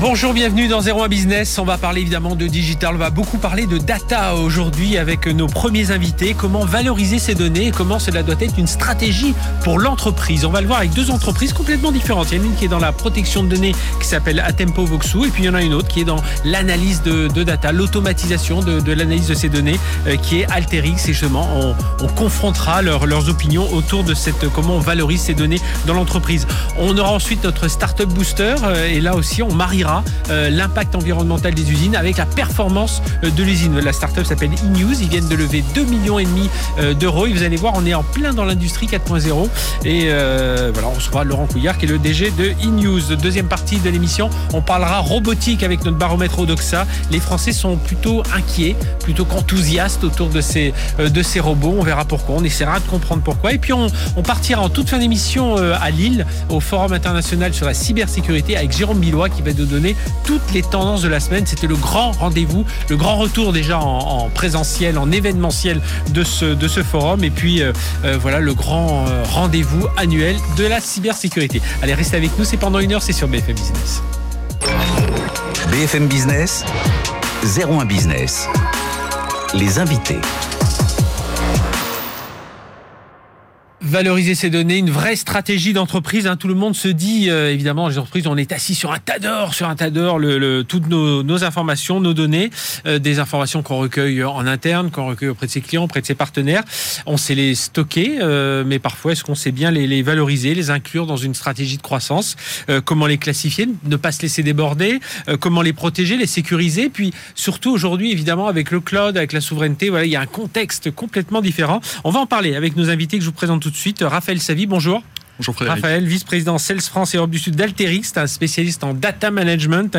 Bonjour, bienvenue dans 01 Business. On va parler évidemment de digital. On va beaucoup parler de data aujourd'hui avec nos premiers invités. Comment valoriser ces données et comment cela doit être une stratégie pour l'entreprise. On va le voir avec deux entreprises complètement différentes. Il y en a une qui est dans la protection de données qui s'appelle Atempo Voxu et puis il y en a une autre qui est dans l'analyse de, data, l'automatisation de, l'analyse de ces données euh, qui est Alterix. Et justement, on, confrontera leurs opinions autour de cette comment on valorise ces données dans l'entreprise. On aura ensuite notre Startup Booster euh, et là aussi on mariera euh, l'impact environnemental des usines avec la performance euh, de l'usine. La startup s'appelle eNews. Ils viennent de lever 2 millions euh, d'euros. Et vous allez voir, on est en plein dans l'industrie 4.0. Et voilà, on recevra Laurent Couillard qui est le DG de eNews. Deuxième partie de l'émission, on parlera robotique avec notre baromètre Odoxa. Les Français sont plutôt inquiets, plutôt qu'enthousiastes autour de ces, de ces robots. On verra pourquoi. On essaiera de comprendre pourquoi. Et puis on, on partira en toute fin d'émission à Lille au Forum international sur la cybersécurité avec Jérôme Billois qui va nous donner toutes les tendances de la semaine. C'était le grand rendez-vous, le grand retour déjà en, présentiel, en événementiel de ce, de ce forum. Et puis euh, euh, voilà le grand euh, rendez-vous annuel de la cybersécurité. Allez, restez avec nous, c'est pendant une heure, c'est sur BFM Business. BFM Business, 01 Business. Les invités. Valoriser ces données, une vraie stratégie d'entreprise. Hein. Tout le monde se dit, euh, évidemment, les entreprises, on est assis sur un tas d'or, sur un tas d'or, le, toutes nos, informations, nos données, euh, des informations qu'on recueille en interne, qu'on recueille auprès de ses clients, auprès de ses partenaires. On sait les stocker, euh, mais parfois, est-ce qu'on sait bien les, les, valoriser, les inclure dans une stratégie de croissance? Comment les classifier, ne pas se laisser déborder? Comment les protéger, les sécuriser? Puis surtout aujourd'hui, évidemment, avec le cloud, avec la souveraineté, voilà, il y a un contexte complètement différent. On va en parler avec nos invités que je vous présente tout de suite. Raphaël Savy, bonjour. Bonjour Frédéric. Raphaël, vice-président Sales France et Europe du Sud d'Alterix, un spécialiste en data management.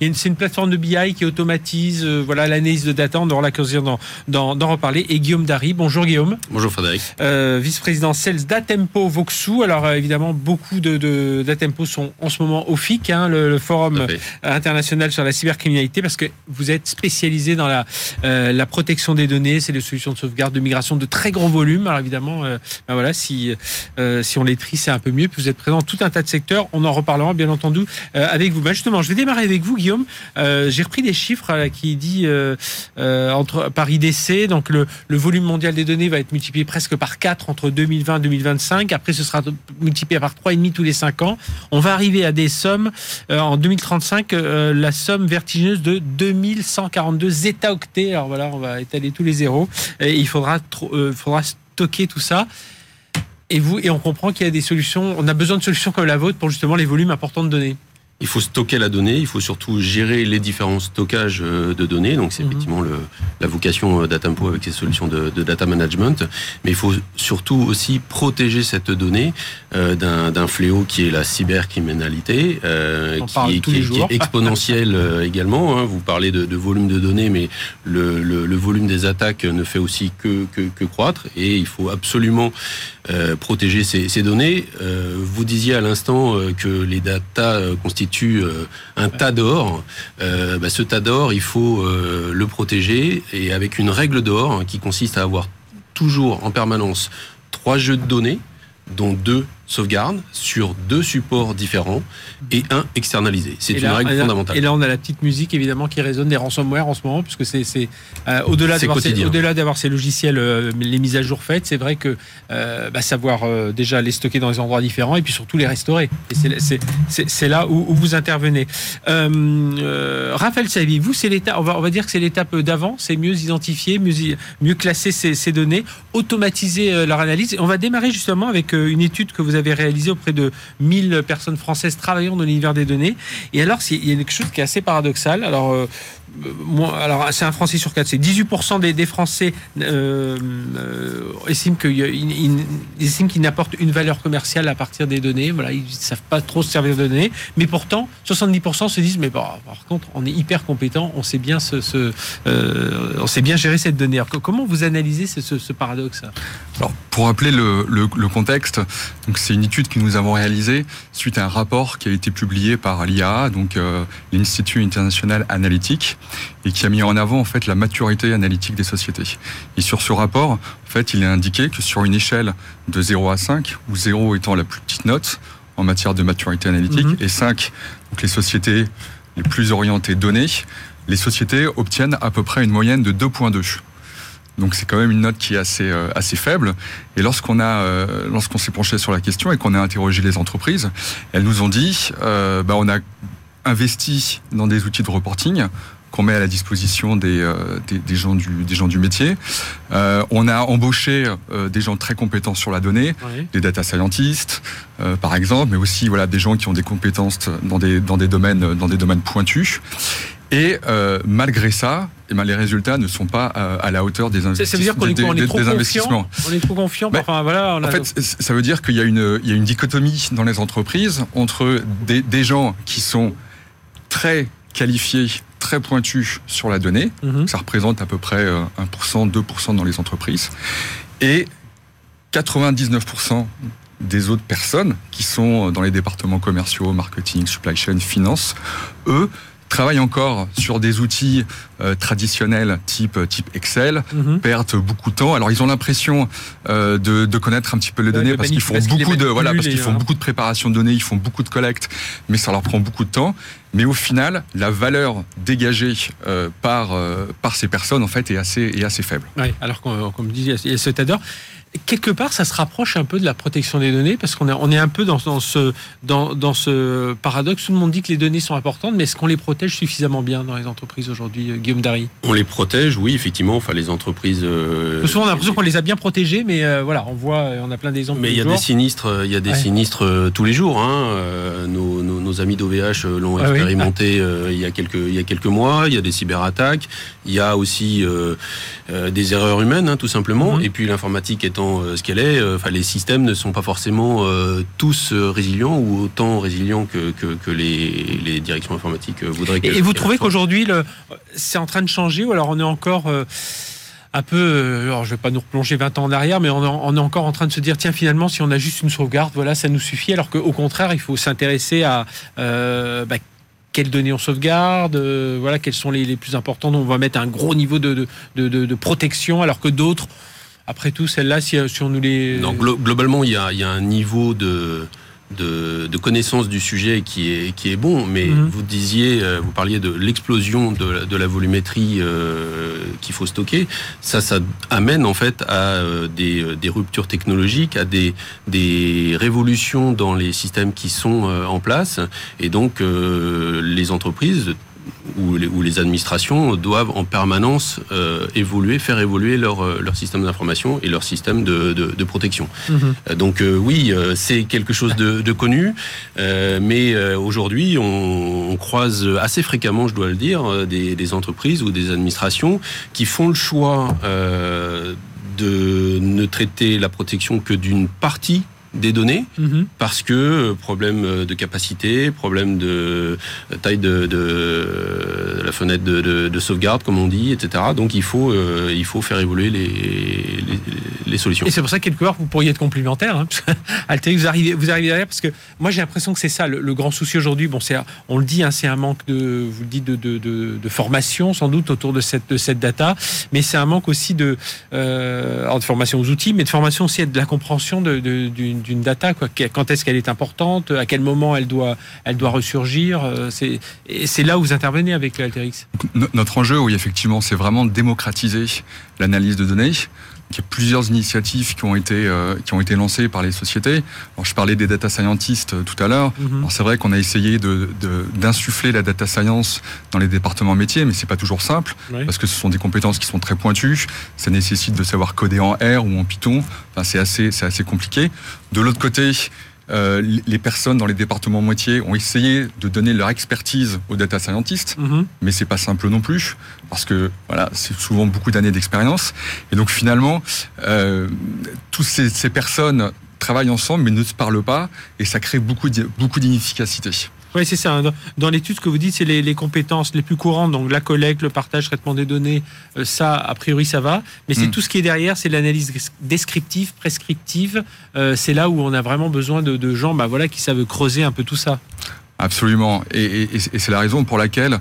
c'est une plateforme de BI qui automatise euh, voilà l'analyse de data. On aura l'occasion d'en, reparler. Et Guillaume Dary, bonjour Guillaume. Bonjour Frédéric. Euh, vice-président Sales d'Atempo Voxu. Alors euh, évidemment, beaucoup de, d'Atempo sont en ce moment au FIC, hein, le, forum international sur la cybercriminalité, parce que vous êtes spécialisé dans la, la protection des données. C'est des solutions de sauvegarde, de migration de très gros volumes. Alors évidemment, ben voilà, si, si on les trie c'est un peu mieux. Vous êtes présent dans tout un tas de secteurs. On en reparlera bien entendu euh, avec vous. Ben justement, je vais démarrer avec vous, Guillaume. Euh, j'ai repris des chiffres euh, qui dit entre par IDC. Donc le, volume mondial des données va être multiplié presque par 4 entre 2020 et 2025. Après, ce sera multiplié par 3,5 tous les 5 ans. On va arriver à des sommes en 2035, la somme vertigineuse de 2142 zeta-octets. Alors voilà, on va étaler tous les zéros. Et il faudra, faudra stocker tout ça. Et vous, et on comprend qu'il y a des solutions, on a besoin de solutions comme la vôtre pour justement les volumes importants de données. Il faut stocker la donnée, il faut surtout gérer les différents stockages euh, de données. Donc c'est mhm. effectivement le, la vocation euh, d'Atempo avec ses solutions de, de, data management. Mais il faut surtout aussi protéger cette donnée euh, d'un fléau qui est la cybercriminalité, euh, qui, est, qui, qui, est, exponentielle euh, également. Hein. Vous parlez de, de, volume de données, mais le, le, le, volume des attaques ne fait aussi que, que, que croître. Et il faut absolument euh, protéger ces, ces données. vous disiez à l'instant que les data constituent euh, un tas d'or. Euh, bah, ce tas d'or, il faut euh, le protéger et avec une règle d'or qui consiste à avoir toujours en permanence trois jeux de données, dont deux sauvegarde sur deux supports différents et un externalisé. C'est une règle fondamentale. Et là, on a la petite musique évidemment qui résonne des ransomware en ce moment, puisque c'est euh, au-delà d'avoir ces, logiciels, euh, les mises à jour faites, c'est vrai que euh, bah, savoir déjà les stocker dans des endroits différents et puis surtout les restaurer. c'est là où, vous intervenez. Raphaël Savi, vous, c'est l'étape, on va, on va dire que c'est l'étape d'avant, c'est mieux identifier, mieux, mieux classer ces, ces données, automatiser leur analyse. On va démarrer justement avec une étude que vous avez réalisé auprès de 1000 personnes françaises travaillant dans l'univers des données. Et alors, il y a quelque chose qui est assez paradoxal. Alors, euh, moi, alors c'est un Français sur quatre, c'est 18% des, Français euh, euh, estiment qu'ils n'apportent une valeur commerciale à partir des données. Voilà, ils ne savent pas trop se servir de données, mais pourtant 70% se disent mais par contre on est hyper compétent, on sait bien euh, on sait bien gérer cette donnée. comment vous analysez ce, paradoxe? Alors pour rappeler le, le, le contexte, donc c'est une étude que nous avons réalisée suite à un rapport qui a été publié par l'IA, donc l'Institut international analytique et qui a mis en avant en fait la maturité analytique des sociétés. Et sur ce rapport, en fait, il est indiqué que sur une échelle de 0 à 5, où 0 étant la plus petite note en matière de maturité analytique mhm. et 5, donc les sociétés les plus orientées données, les sociétés obtiennent à peu près une moyenne de 2.2. Donc c'est quand même une note qui est assez euh, assez faible. Et lorsqu'on a euh, lorsqu'on s'est penché sur la question et qu'on a interrogé les entreprises, elles nous ont dit euh, bah, on a investi dans des outils de reporting qu'on met à la disposition des, euh, des, gens, du, des gens du métier. Euh, on a embauché euh, des gens très compétents sur la donnée, des data scientists, par exemple, mais aussi voilà, des gens qui ont des compétences dans des, dans des, domaines, dans des domaines pointus. Et malgré ça, eh ben, les résultats ne sont pas à la hauteur des, investissements. Ça veut dire qu'on est, trop investissements. On est trop confiant. enfin, voilà, En fait, ça veut dire qu'il y, a une, il y a une dichotomie dans les entreprises entre des, des gens qui sont très qualifiés très pointu sur la donnée. Mhm. Ça représente à peu près 1%, euh, 2% dans les entreprises. Et 99% des autres personnes qui sont dans les départements commerciaux, marketing, supply chain, finance, eux, travaillent encore sur des outils euh, traditionnels type type Excel, mhm. perdent beaucoup de temps. Alors ils ont l'impression euh, de, de, connaître un petit peu les données parce qu'ils font beaucoup de voilà parce qu'ils font beaucoup de préparation de données, ils font beaucoup de collecte, mais ça leur prend beaucoup de temps. Mais au final, la valeur dégagée euh, par par ces personnes en fait est assez est assez faible. Oui, alors comme a cet adore quelque part, ça se rapproche un peu de la protection des données parce qu'on est, on est un peu dans, ce, dans, dans, ce paradoxe. Tout le monde dit que les données sont importantes, mais est-ce qu'on les protège suffisamment bien dans les entreprises aujourd'hui, euh, Guillaume Dari On les protège, oui, effectivement. Enfin, les entreprises. Euh, souvent, on a l'impression qu'on les a bien protégées, mais euh, voilà, on voit, on a plein d'exemples. Mais il y a des sinistres, il y a des sinistres tous les jours. Hein. Nos, nos, amis d'OVH l'ont expérimenté il y a quelques, il y a quelques mois. Il y a des cyberattaques. Il y a aussi des erreurs humaines, hein, tout simplement. Mhm. Et puis l'informatique étant euh, ce qu'elle est, euh, enfin, les systèmes ne sont pas forcément euh, tous résilients ou autant résilients que, que, les, directions informatiques voudraient. Et, et vous trouvez qu'aujourd'hui, c'est en train de changer ou alors on est encore un peu, alors je vais pas nous replonger 20 ans en arrière, mais on, est encore en train de se dire, tiens, finalement, si on a juste une sauvegarde, voilà, ça nous suffit, alors qu'au contraire, il faut s'intéresser à bah, quelles données on sauvegarde, voilà, quelles sont les, plus importantes, on va mettre un gros niveau de, de, de protection, alors que d'autres après tout, celles-là, si, on nous les... Non, globalement, il y a, un niveau de, de, connaissance du sujet qui est, qui est bon, mais mhm. vous disiez, euh, vous parliez de l'explosion de, la volumétrie euh, qu'il faut stocker. Ça, ça amène en fait à euh, des, ruptures technologiques, à des, des révolutions dans les systèmes qui sont en place. Et donc, les entreprises où les, administrations doivent en permanence euh, évoluer, faire évoluer leur, euh, leur système d'information et leur système de, de, protection. Mhm. Euh, donc oui, c'est quelque chose de, connu, mais aujourd'hui, on, croise assez fréquemment, je dois le dire, des, des entreprises ou des administrations qui font le choix de ne traiter la protection que d'une partie des données mhm. parce que euh, problème euh, de capacité, problème de euh, taille de, la fenêtre de, sauvegarde, comme on dit, etc. Donc il faut, il faut faire évoluer les, les, solutions. Et c'est pour ça que quelque part vous pourriez être complémentaire. Hein, vous arrivez, vous arrivez derrière parce que moi j'ai l'impression que c'est ça le, grand souci aujourd'hui. Bon, c'est, on le dit, hein, c'est un manque de, vous le dites, de, de, formation sans doute autour de cette, de cette data, mais c'est un manque aussi de, de formation aux outils, mais de formation aussi de la compréhension d'une d'une data. Quoi. Quand est-ce qu'elle est importante? À quel moment elle doit, elle doit ressurgir? Euh, C'est là où vous intervenez avec Alterix. Notre enjeu, oui, effectivement, c'est vraiment de démocratiser l'analyse de données. Il y a plusieurs initiatives qui ont été euh, qui ont été lancées par les sociétés. Alors, je parlais des data scientists euh, tout à l'heure. Mhm. C'est vrai qu'on a essayé de, d'insuffler la data science dans les départements métiers, mais c'est pas toujours simple parce que ce sont des compétences qui sont très pointues. Ça nécessite de savoir coder en R ou en Python. Enfin, c'est assez c'est assez compliqué. De l'autre côté, les personnes dans les départements moitiés ont essayé de donner leur expertise aux data scientists, mm-hmm. mais c'est pas simple non plus parce que voilà, c'est souvent beaucoup d'années d'expérience. Et donc finalement, euh, toutes ces, ces personnes travaillent ensemble mais ne se parlent pas et ça crée beaucoup, beaucoup d'inefficacité. Oui, c'est ça. Dans l'étude, ce que vous dites, c'est les, compétences les plus courantes, donc la collecte, le partage, le traitement des données, euh, ça, a priori, ça va. Mais c'est mm. tout ce qui est derrière, c'est l'analyse descriptive, prescriptive. Euh, c'est là où on a vraiment besoin de, gens bah, voilà, qui savent creuser un peu tout ça. Absolument. Et, c'est la raison pour laquelle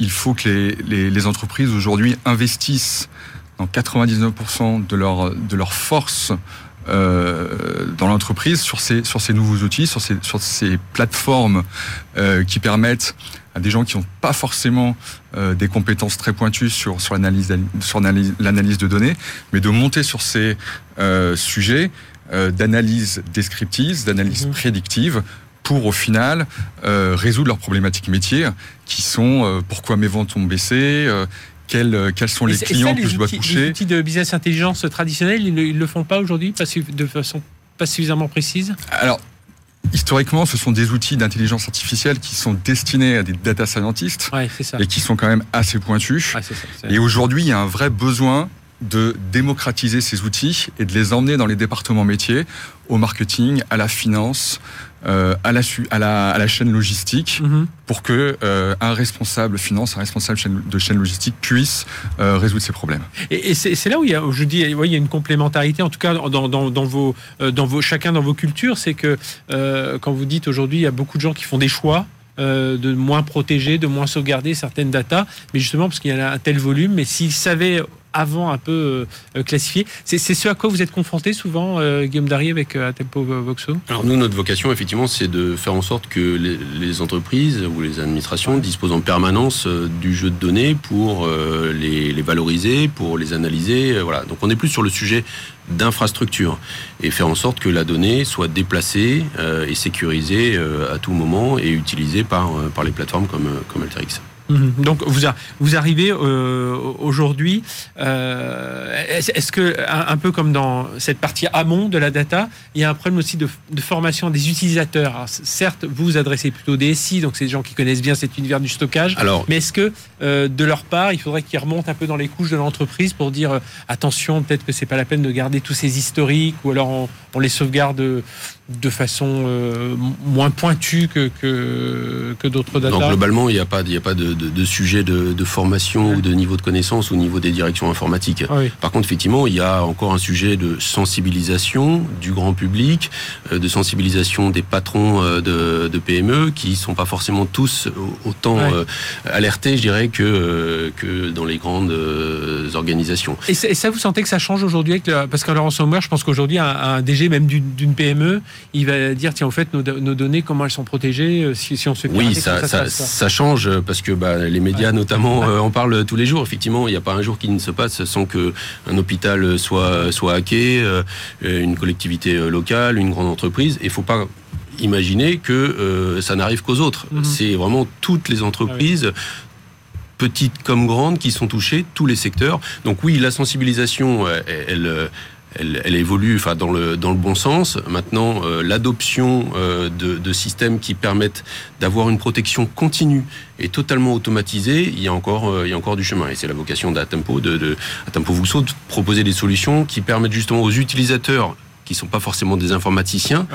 il faut que les, les entreprises aujourd'hui investissent dans 99% de leur, de leur force euh, dans l'entreprise sur ces, sur ces nouveaux outils, sur ces, sur ces plateformes euh, qui permettent à des gens qui n'ont pas forcément euh, des compétences très pointues sur, sur l'analyse sur l'analyse de données, mais de monter sur ces euh, sujets euh, d'analyse descriptive, d'analyse mmh. prédictive pour au final euh, résoudre leurs problématiques métiers qui sont pourquoi mes ventes ont baissé, euh, quels, sont les clients que je dois toucher. Les outils de business intelligence traditionnels, ils ne le font pas aujourd'hui de façon pas suffisamment précise? Alors, historiquement, ce sont des outils d'intelligence artificielle qui sont destinés à des data scientists et qui sont quand même assez pointus. et aujourd'hui, il y a un vrai besoin de démocratiser ces outils et de les emmener dans les départements métiers, au marketing, à la finance, euh, à, la, à, la, à, la, chaîne logistique mhm. pour que euh, un responsable finance, un responsable de chaîne logistique puisse euh, résoudre ces problèmes. Et, c'est là où il y a, je dis, il y a une complémentarité, en tout cas dans, dans, dans vos, dans vos, chacun dans vos cultures, c'est que quand vous dites aujourd'hui, il y a beaucoup de gens qui font des choix de moins protéger, de moins sauvegarder certaines datas, mais justement parce qu'il y a un tel volume, mais s'ils savaient avant un peu euh, classifié. C'est ce à quoi vous êtes confronté souvent, euh, Guillaume Darry, avec euh, Tempo Voxo? Alors nous, notre vocation, effectivement, c'est de faire en sorte que les, entreprises ou les administrations disposent en permanence du jeu de données pour les, valoriser, pour les analyser. Voilà. Donc on est plus sur le sujet d'infrastructure et faire en sorte que la donnée soit déplacée et sécurisée à tout moment et utilisée par, par les plateformes comme, comme Alterix. Mhm. Donc vous, vous arrivez euh, aujourd'hui, euh, est-ce que un, peu comme dans cette partie amont de la data, il y a un problème aussi de, formation des utilisateurs? certes, vous vous adressez plutôt des SI, donc c'est des gens qui connaissent bien cet univers du stockage. Alors, mais est-ce que euh, de leur part, il faudrait qu'ils remontent un peu dans les couches de l'entreprise pour dire attention, peut-être que c'est pas la peine de garder tous ces historiques, ou alors on, on les sauvegarde de façon euh, moins pointue que, que, d'autres data Donc globalement, il n'y a pas, il a pas de, de, sujet de, formation ou de niveau de connaissance au niveau des directions informatiques. Ah Par contre, effectivement, il y a encore un sujet de sensibilisation du grand public, euh, de sensibilisation des patrons euh, de, PME qui sont pas forcément tous autant alertés, je dirais, que, que dans les grandes organisations. Et, ça, vous sentez que ça change aujourd'hui Parce qu'en ransomware, je pense qu'aujourd'hui, un, un DG même d'une PME, il va dire tiens, en fait, nos, données, comment elles sont protégées euh, si, si on se Oui, ça, ça, change parce que bah, les médias, notamment, euh, en parlent tous les jours. Effectivement, il n'y a pas un jour qui ne se passe sans que un hôpital soit, soit hacké, euh, une collectivité locale, une grande entreprise. Il ne faut pas imaginer que ça n'arrive qu'aux autres. Mhm. C'est vraiment toutes les entreprises. Ah petites comme grandes, qui sont touchées, tous les secteurs. Donc oui, la sensibilisation, elle, elle, évolue enfin, dans, le, dans le bon sens. Maintenant, euh, l'adoption euh, de, systèmes qui permettent d'avoir une protection continue et totalement automatisée, il y a encore, euh, il y a encore du chemin. Et c'est la vocation d'Atempo, de, de, Atempo Vuxo, de proposer des solutions qui permettent justement aux utilisateurs qui ne sont pas forcément des informaticiens,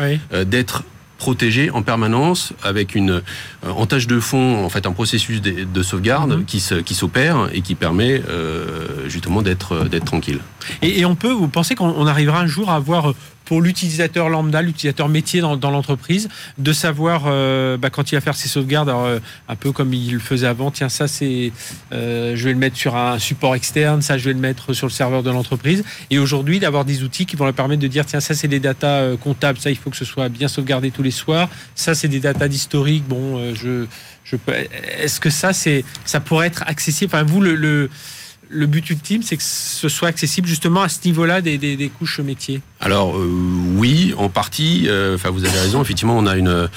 d'être protégé en permanence avec une en tâche de fond en fait un processus de, sauvegarde mhm. qui qui s'opère et qui permet euh, justement d'être d'être tranquille. Et, on peut, vous pensez qu'on arrivera un jour à avoir pour l'utilisateur lambda, l'utilisateur métier dans, l'entreprise, de savoir euh, bah, quand il va faire ses sauvegardes, euh, un peu comme il le faisait avant, tiens ça c'est, euh, je vais le mettre sur un support externe, ça je vais le mettre sur le serveur de l'entreprise, et aujourd'hui d'avoir des outils qui vont leur permettre de dire tiens ça c'est des datas comptables, ça il faut que ce soit bien sauvegardé tous les soirs, ça c'est des datas d'historique, bon je, je peux, est-ce que ça c'est, ça pourrait être accessible, enfin vous le but ultime, c'est que ce soit accessible justement à ce niveau-là des, couches métiers Alors euh, oui, en partie. Euh, enfin, vous avez raison. Effectivement, on a une, euh,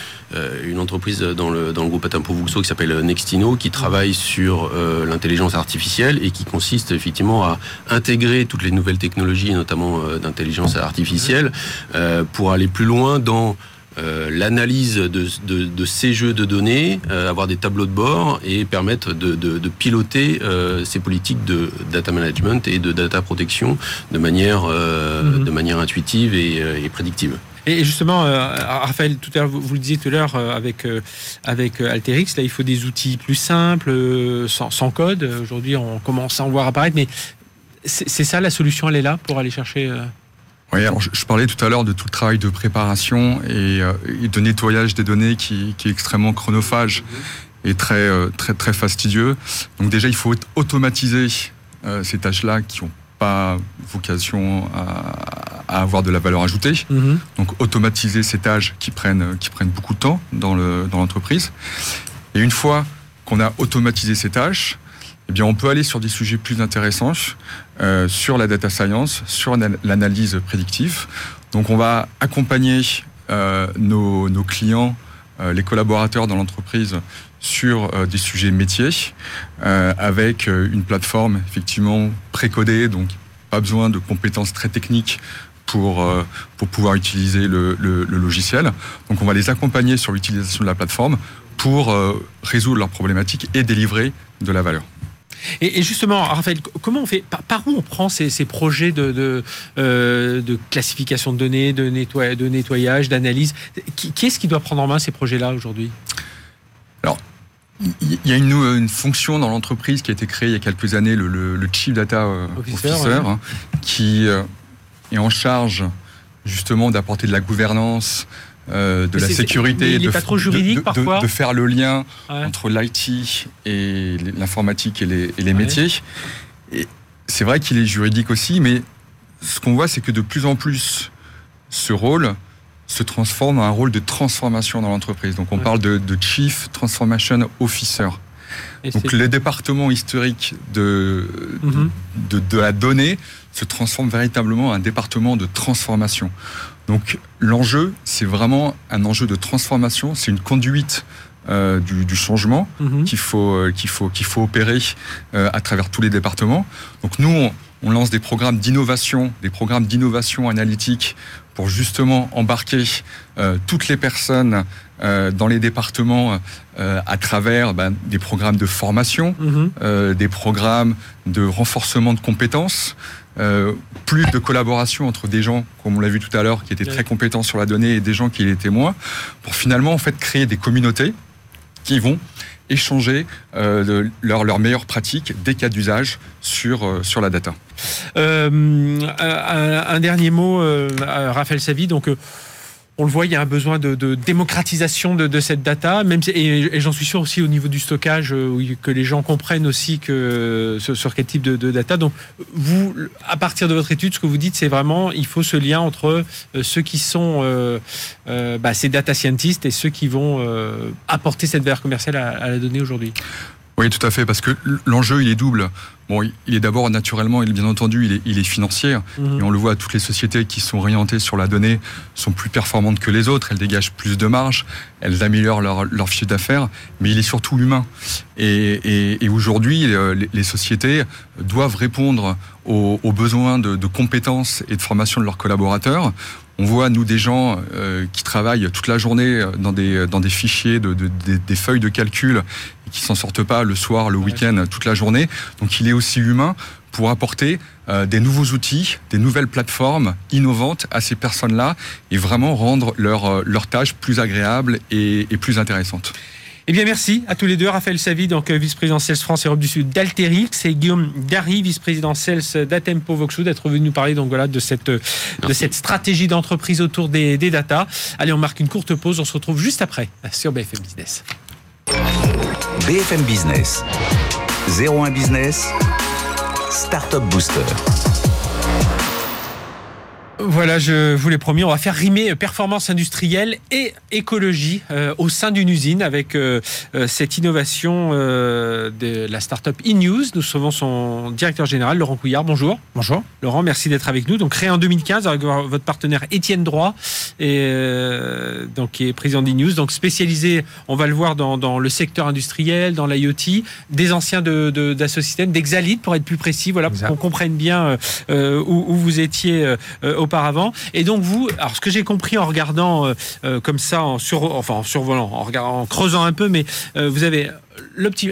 une entreprise dans le, dans le groupe Atempo Vuxo qui s'appelle Nextino, qui travaille sur l'intelligence artificielle et qui consiste effectivement à intégrer toutes les nouvelles technologies, notamment d'intelligence artificielle, pour aller plus loin dans l'analyse de, ces jeux de données, avoir des tableaux de bord et permettre de, piloter ces politiques de data management et de data protection de manière, de manière intuitive et prédictive. Et justement, euh, Raphaël, tout à l'heure, vous, le disiez tout à l'heure euh, avec, euh, avec Alterix, là, il faut des outils plus simples, sans, code. Aujourd'hui, on commence à en voir apparaître, mais c'est ça la solution, elle est là pour aller chercher. Oui, alors je, parlais tout à l'heure de tout le travail de préparation et, de nettoyage des données qui, qui est extrêmement chronophage et très, très, très fastidieux. Donc déjà, il faut automatiser ces tâches-là qui ont pas vocation à, avoir de la valeur ajoutée. Mhm. Donc automatiser ces tâches qui prennent, qui prennent beaucoup de temps dans l'entreprise. Dans et une fois qu'on a automatisé ces tâches, eh bien, on peut aller sur des sujets plus intéressants, euh, sur la data science, sur l'analyse prédictive. Donc, on va accompagner euh, nos, clients, euh, les collaborateurs dans l'entreprise sur des sujets métiers avec une plateforme effectivement précodée, donc pas besoin de compétences très techniques pour, pour pouvoir utiliser le, logiciel. Donc on va les accompagner sur l'utilisation de la plateforme pour résoudre leurs problématiques et délivrer de la valeur. Et, justement, Raphaël, comment on fait par, où on prend ces, projets de, de, classification de données, de, de nettoyage, d'analyse? Qui, qui est-ce qui doit prendre en main ces projets-là aujourd'hui? Alors, il y a une, fonction dans l'entreprise qui a été créée il y a quelques années, le, Chief Data euh, Officer, hein, qui euh, est en charge justement d'apporter de la gouvernance, euh, de la sécurité, de, pas juridique, de, de, faire le lien entre l'IT et l'informatique et les, métiers. Et c'est vrai qu'il est juridique aussi, mais ce qu'on voit, c'est que de plus en plus, ce rôle se transforme en un rôle de transformation dans l'entreprise. Donc on parle de, Chief Transformation Officer. Donc les départements historiques de, mhm. de, de, la donnée se transforment véritablement en un département de transformation. Donc l'enjeu, c'est vraiment un enjeu de transformation, c'est une conduite euh, du, du, changement mhm. qu'il faut, euh, qu'il faut, qu'il faut opérer euh, à travers tous les départements. Donc nous, on, on lance des programmes d'innovation, des programmes d'innovation analytique pour justement embarquer euh, toutes les personnes euh, dans les départements euh, à travers ben, des programmes de formation, mhm. des programmes de renforcement de compétences, plus de collaboration entre des gens, comme on l'a vu tout à l'heure, qui étaient très compétents sur la donnée et des gens qui l'étaient moins, pour finalement en fait créer des communautés qui vont échanger euh, leurs leur meilleures pratiques, des cas d'usage sur, euh, sur la data. Euh, un, dernier mot, Raphaël Savi. Donc, on le voit, il y a un besoin de, démocratisation de, cette data, même et, j'en suis sûr aussi au niveau du stockage, euh, que les gens comprennent aussi que sur quel type de, data. Donc, vous, à partir de votre étude, ce que vous dites, c'est vraiment il faut ce lien entre euh, ceux qui sont euh, bah, ces data scientists et ceux qui vont apporter cette valeur commerciale à la donnée aujourd'hui. Oui, tout à fait, parce que l'enjeu, il est double. Bon, il est d'abord naturellement, bien entendu, il est, il est financier. Mhm. Et on le voit, toutes les sociétés qui sont orientées sur la donnée sont plus performantes que les autres. Elles dégagent plus de marge, elles améliorent leur, leur fichier d'affaires. Mais il est surtout humain. Et, et, aujourd'hui, euh, les, sociétés doivent répondre aux, aux besoins de, de, compétences et de formation de leurs collaborateurs. On voit, nous, des gens euh, qui travaillent toute la journée dans des, dans des fichiers, de, de, des, feuilles de calcul, et qui s'en sortent pas le soir, le week-end, toute la journée. Donc il est aussi humain pour apporter euh, des nouveaux outils, des nouvelles plateformes innovantes à ces personnes-là et vraiment rendre leur, euh, leur tâche plus agréable et, et plus intéressante. Eh bien, merci à tous les deux. Raphaël Savi, donc euh, vice-président Sales France Europe du Sud d'Alterix, et Guillaume Gary, vice-président Sales d'Atempo Voxo, d'être venu nous parler donc voilà de cette de cette stratégie d'entreprise autour des, des data. Allez, on marque une courte pause. On se retrouve juste après sur BFM Business. BFM Business, 01 Business, Startup Booster. Voilà, je vous l'ai promis, on va faire rimer performance industrielle et écologie euh, au sein d'une usine avec euh, euh, cette innovation de la startup eNews. Nous recevons son directeur général, Laurent Couillard. Bonjour. Bonjour. Laurent, merci d'être avec nous. Donc créé en 2015 avec votre partenaire Étienne Droit, et, donc, qui est président d'eNews, donc spécialisé, on va le voir, dans, le secteur industriel, dans l'IoT, des anciens de, de, d'Assosystème, d'Exalit pour être plus précis, voilà, pour qu'on comprenne bien où, où, vous étiez auparavant. Et donc vous, alors ce que j'ai compris en regardant comme ça, en sur, enfin en survolant, en, regardant, en creusant un peu, mais vous avez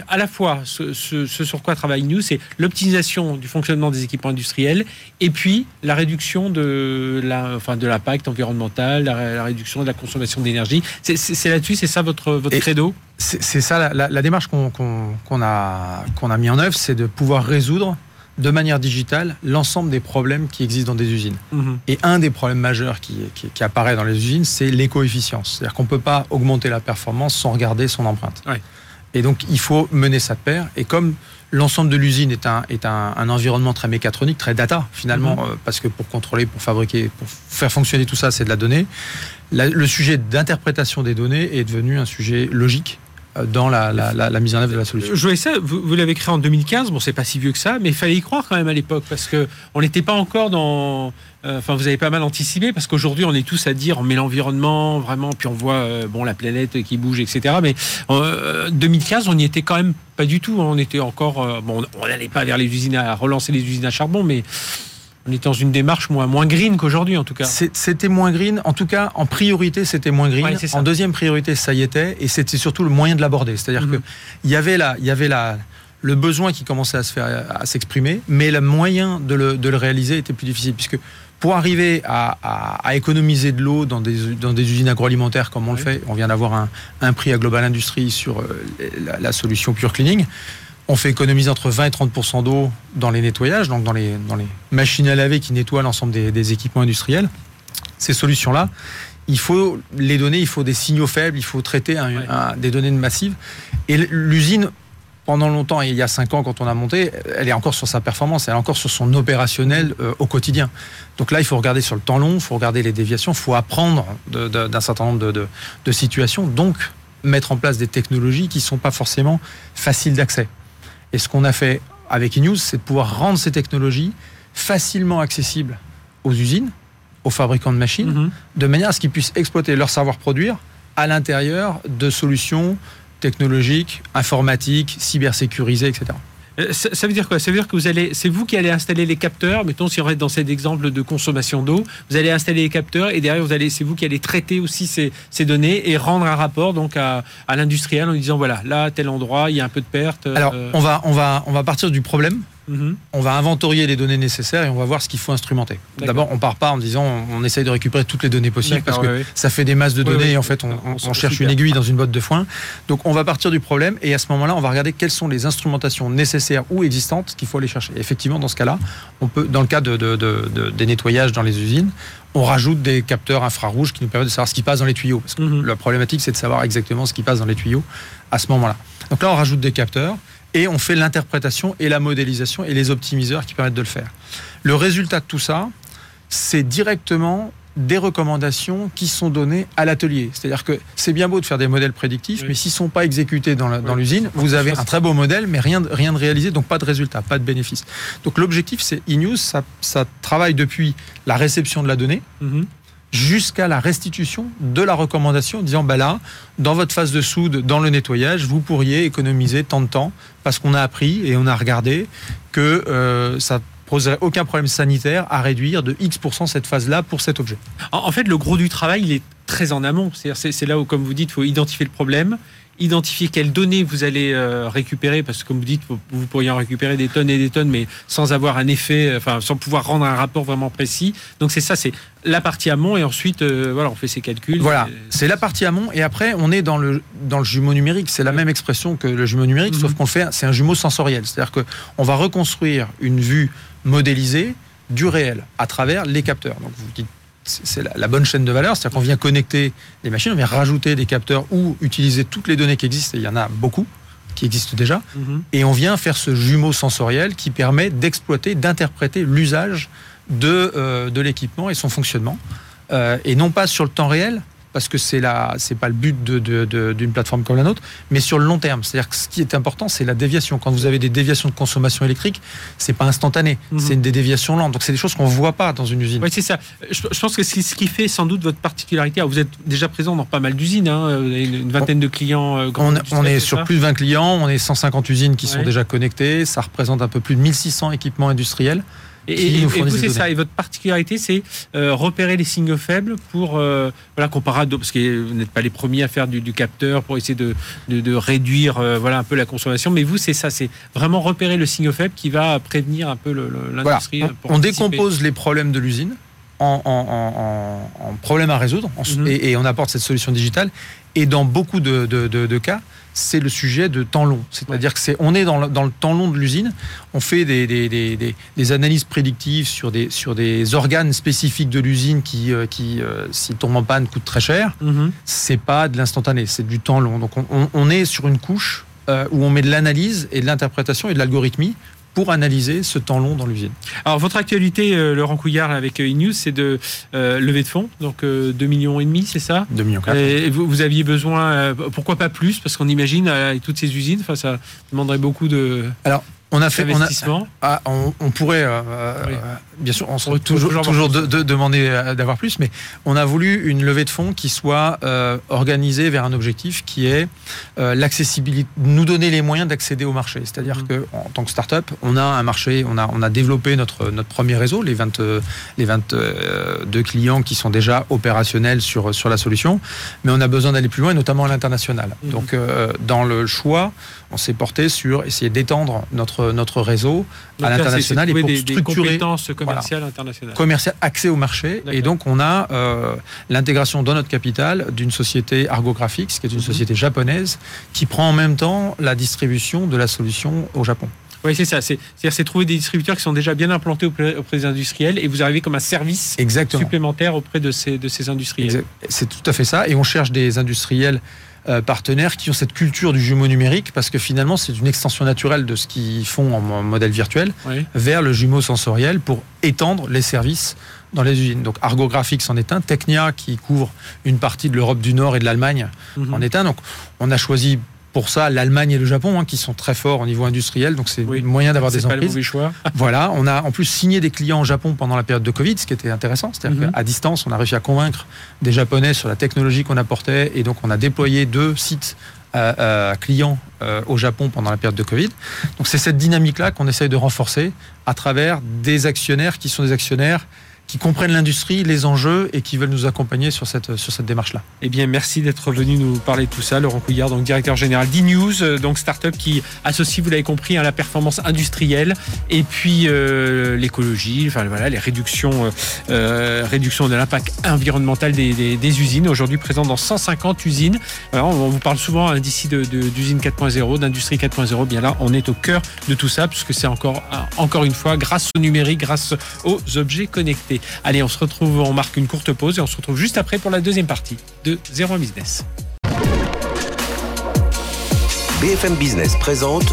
à la fois ce, sur quoi travaille News, c'est l'optimisation du fonctionnement des équipements industriels et puis la réduction de la, enfin de l'impact environnemental, la, réduction de la consommation d'énergie. C'est là-dessus, c'est ça votre, votre credo? C'est ça la, démarche qu'on a, qu'on a mis en œuvre, c'est de pouvoir résoudre de manière digitale l'ensemble des problèmes qui existent dans des usines. Mhm. Et un des problèmes majeurs qui, qui, apparaît dans les usines, c'est l'éco-efficience. C'est-à-dire qu'on ne peut pas augmenter la performance sans regarder son empreinte. Et donc, il faut mener ça de pair. Et comme l'ensemble de l'usine est, un, est un, environnement très mécatronique, très data, finalement, mhm. euh, parce que pour contrôler, pour fabriquer, pour faire fonctionner tout ça, c'est de la donnée, le sujet d'interprétation des données est devenu un sujet logique dans la, mise en œuvre de la solution. Je ça, vous, vous l'avez créé en 2015, bon c'est pas si vieux que ça, mais il fallait y croire quand même à l'époque, parce qu'on n'était pas encore dans euh, enfin, vous avez pas mal anticipé parce qu'aujourd'hui, on est tous à dire on met l'environnement vraiment, puis on voit euh, bon la planète qui bouge, etc. Mais en 2015, on n'y était quand même pas du tout. On était encore euh, bon, on n'allait pas vers les usines à relancer les usines à charbon, mais on était dans une démarche moins, moins green qu'aujourd'hui, en tout cas. C'était moins green. En tout cas, en priorité, c'était moins green. en deuxième priorité, ça y était. Et c'était surtout le moyen de l'aborder. C'est-à-dire mhm. qu'il y avait la, il y avait la, le besoin qui commençait à se faire, à s'exprimer, mais le moyen de le, de le réaliser était plus difficile. Puisque pour arriver à, économiser de l'eau dans des, dans des, usines agroalimentaires comme on le fait, on vient d'avoir un, un, prix à Global Industries sur euh, la, solution Pure Cleaning. On fait économiser entre 20 et 30% d'eau dans les nettoyages, donc dans les, dans les machines à laver qui nettoient l'ensemble des, équipements industriels. Ces solutions-là, il faut les donner, il faut des signaux faibles, il faut traiter des données massives. Et l'usine pendant longtemps, et il y a cinq ans quand on a monté, elle est encore sur sa performance, elle est encore sur son opérationnel euh, au quotidien. Donc là, il faut regarder sur le temps long, il faut regarder les déviations, il faut apprendre d'un certain nombre de, situations, donc mettre en place des technologies qui ne sont pas forcément faciles d'accès. Et ce qu'on a fait avec eNews, c'est de pouvoir rendre ces technologies facilement accessibles aux usines, aux fabricants de machines, mm-hmm. de manière à ce qu'ils puissent exploiter leur savoir-produire à l'intérieur de solutions technologiques, informatiques, cybersécurisées, etc. Euh, ça, veut dire quoi? Ça veut dire que vous allez, c'est vous qui allez installer les capteurs. Mettons si on reste dans cet exemple de consommation d'eau, vous allez installer les capteurs et derrière vous allez, c'est vous qui allez traiter aussi ces, ces, données et rendre un rapport donc à, à l'industriel en disant voilà là tel endroit il y a un peu de perte. Alors euh. on va on va on va partir du problème On va inventorier les données nécessaires et on va voir ce qu'il faut instrumenter. D'abord, on part pas en disant on, essaye de récupérer toutes les données possibles parce que ça fait des masses de données et en fait on, cherche une aiguille dans une botte de foin. Donc on va partir du problème et à ce moment-là, on va regarder quelles sont les instrumentations nécessaires ou existantes qu'il faut aller chercher. effectivement, dans ce cas-là, on peut, dans le cas de, des nettoyages dans les usines, on rajoute des capteurs infrarouges qui nous permettent de savoir ce qui passe dans les tuyaux. Parce que mhm. la problématique, c'est de savoir exactement ce qui passe dans les tuyaux à ce moment-là. Donc là, on rajoute des capteurs et on fait l'interprétation et la modélisation et les optimiseurs qui permettent de le faire. Le résultat de tout ça, c'est directement des recommandations qui sont données à l'atelier. C'est-à-dire que c'est bien beau de faire des modèles prédictifs, mais s'ils ne sont pas exécutés dans l'usine, vous avez un très beau modèle, mais rien, rien de réalisé, donc pas de résultat, pas de bénéfice. Donc l'objectif, c'est e-news, ça, ça, travaille depuis la réception de la donnée, mm-hmm jusqu'à la restitution de la recommandation, en disant bah là, dans votre phase de soude, dans le nettoyage, vous pourriez économiser tant de temps parce qu'on a appris et on a regardé que euh, ça poserait aucun problème sanitaire à réduire de X% cette phase-là pour cet objet. En fait, le gros du travail, il est très en amont. C'est là où, comme vous dites, il faut identifier le problème, identifier quelles données vous allez euh, récupérer, parce que comme vous dites, vous pourriez en récupérer des tonnes et des tonnes, mais sans avoir un effet, euh, enfin sans pouvoir rendre un rapport vraiment précis. Donc c'est ça, c'est la partie amont, et ensuite, euh, voilà, on fait ses calculs. Voilà, c'est la partie amont, et après, on est dans le, dans le jumeau numérique. C'est la même expression que le jumeau numérique, sauf mhm. qu'on fait, c'est un jumeau sensoriel. C'est-à-dire qu'on va reconstruire une vue modélisée du réel à travers les capteurs. Donc vous dites c'est la, bonne chaîne de valeur, c'est-à-dire qu'on vient connecter les machines, on vient rajouter des capteurs ou utiliser toutes les données qui existent, et il y en a beaucoup qui existent déjà, mhm. et on vient faire ce jumeau sensoriel qui permet d'exploiter, d'interpréter l'usage de, euh, de l'équipement et son fonctionnement, euh, et non pas sur le temps réel, parce que c'est la, c'est pas le but d'une plateforme comme la nôtre, mais sur le long terme. C'est-à-dire que ce qui est important, c'est la déviation. Quand vous avez des déviations de consommation électrique, c'est pas instantané, mhm. c'est une des déviations lentes. Donc c'est des choses qu'on voit pas dans une usine. Oui, c'est ça. Je, pense que c'est ce qui fait sans doute votre particularité. vous êtes déjà présent dans pas mal d'usines, hein. vous avez une, vingtaine de clients. Euh, on, on, est sur plus de 20 clients, on est 150 usines qui sont déjà connectées. Ça représente un peu plus de 1600 équipements industriels Et, et, vous, c'est ça. Et votre particularité, c'est euh, repérer les signaux faibles pour, euh, voilà, comparé à parce que vous n'êtes pas les premiers à faire du, capteur pour essayer de, de, réduire, euh, voilà, un peu la consommation. Mais vous, c'est ça, c'est vraiment repérer le signal faible qui va prévenir un peu l'industrie. On, décompose les problèmes de l'usine. En, en, problèmes à résoudre mhm. et, et, on apporte cette solution digitale. Et dans beaucoup de, de, de cas, c'est le sujet de temps long. C'est-à-dire que c'est, on est dans le, dans le, temps long de l'usine, on fait des, des, des, des, analyses prédictives sur des, sur des organes spécifiques de l'usine qui, euh, qui euh, s'ils tombent en panne, coûtent très cher. Mm-hmm. C'est pas de l'instantané, c'est du temps long. Donc on, on, est sur une couche euh, où on met de l'analyse et de l'interprétation et de l'algorithmie pour analyser ce temps long dans l'usine. Alors votre actualité, euh, Laurent Couillard, avec InNews, euh, c'est de euh, lever de fonds, donc 2 millions et demi, c'est ça? 2 millions Et vous, vous, aviez besoin, pourquoi pas plus? Parce qu'on imagine, avec toutes ces usines, ça demanderait beaucoup de... Alors, on a fait, on, ah, on, pourrait, euh, euh, bien sûr, on se toujours, toujours de, demander euh, d'avoir plus, mais on a voulu une levée de fonds qui soit organisée vers un objectif qui est l'accessibilité, nous donner les moyens d'accéder au marché. C'est-à-dire mmh. que en tant que start-up, on a un marché, on a, on a développé notre, notre premier réseau, les 20, les 22 clients qui sont déjà opérationnels sur, sur la solution, mais on a besoin d'aller plus loin, notamment à l'international. Mmh. Donc, dans le choix, on s'est porté sur essayer d'étendre notre, notre réseau à l'international et pour des, structurer des compétences commerciales internationales. Commercial, accès au marché. Et donc, on a euh, l'intégration dans notre capital d'une société Argographics, qui est une mhm. société japonaise, qui prend en même temps la distribution de la solution au Japon. Oui, c'est ça. C'est-à-dire, c'est trouver des distributeurs qui sont déjà bien implantés auprès, des industriels et vous arrivez comme un service supplémentaire auprès de ces, de ces industriels. C'est tout à fait ça. Et on cherche des industriels partenaires qui ont cette culture du jumeau numérique parce que finalement c'est une extension naturelle de ce qu'ils font en modèle virtuel vers le jumeau sensoriel pour étendre les services dans les usines. Donc Argo Graphics en est un, Technia qui couvre une partie de l'Europe du Nord et de l'Allemagne mhm. en est un. Donc on a choisi pour ça l'Allemagne et le Japon, hein, qui sont très forts au niveau industriel. Donc c'est moyen d'avoir des entreprises. choix. voilà, on a en plus signé des clients au Japon pendant la période de Covid, ce qui était intéressant. C'est-à-dire mhm. qu'à distance, on a réussi à convaincre des Japonais sur la technologie qu'on apportait, et donc on a déployé deux sites à, clients euh, au Japon pendant la période de Covid. Donc c'est cette dynamique-là qu'on essaye de renforcer à travers des actionnaires qui sont des actionnaires qui comprennent l'industrie, les enjeux et qui veulent nous accompagner sur cette, sur cette démarche-là. Eh bien, merci d'être venu nous parler de tout ça. Laurent Couillard, donc directeur général d'e-News, euh, donc start-up qui associe, vous l'avez compris, à hein, la performance industrielle et puis euh, l'écologie, enfin voilà, les réductions, euh, de l'impact environnemental des, des, usines, aujourd'hui présentes dans 150 usines. Alors, on vous parle souvent hein, d'ici d'usine 4.0, d'industrie 4.0. Bien là, on est au cœur de tout ça, puisque c'est encore, encore une fois, grâce au numérique, grâce aux objets connectés. Allez, on se retrouve, on marque une courte pause et on se retrouve juste après pour la deuxième partie de 01 Business. BFM Business présente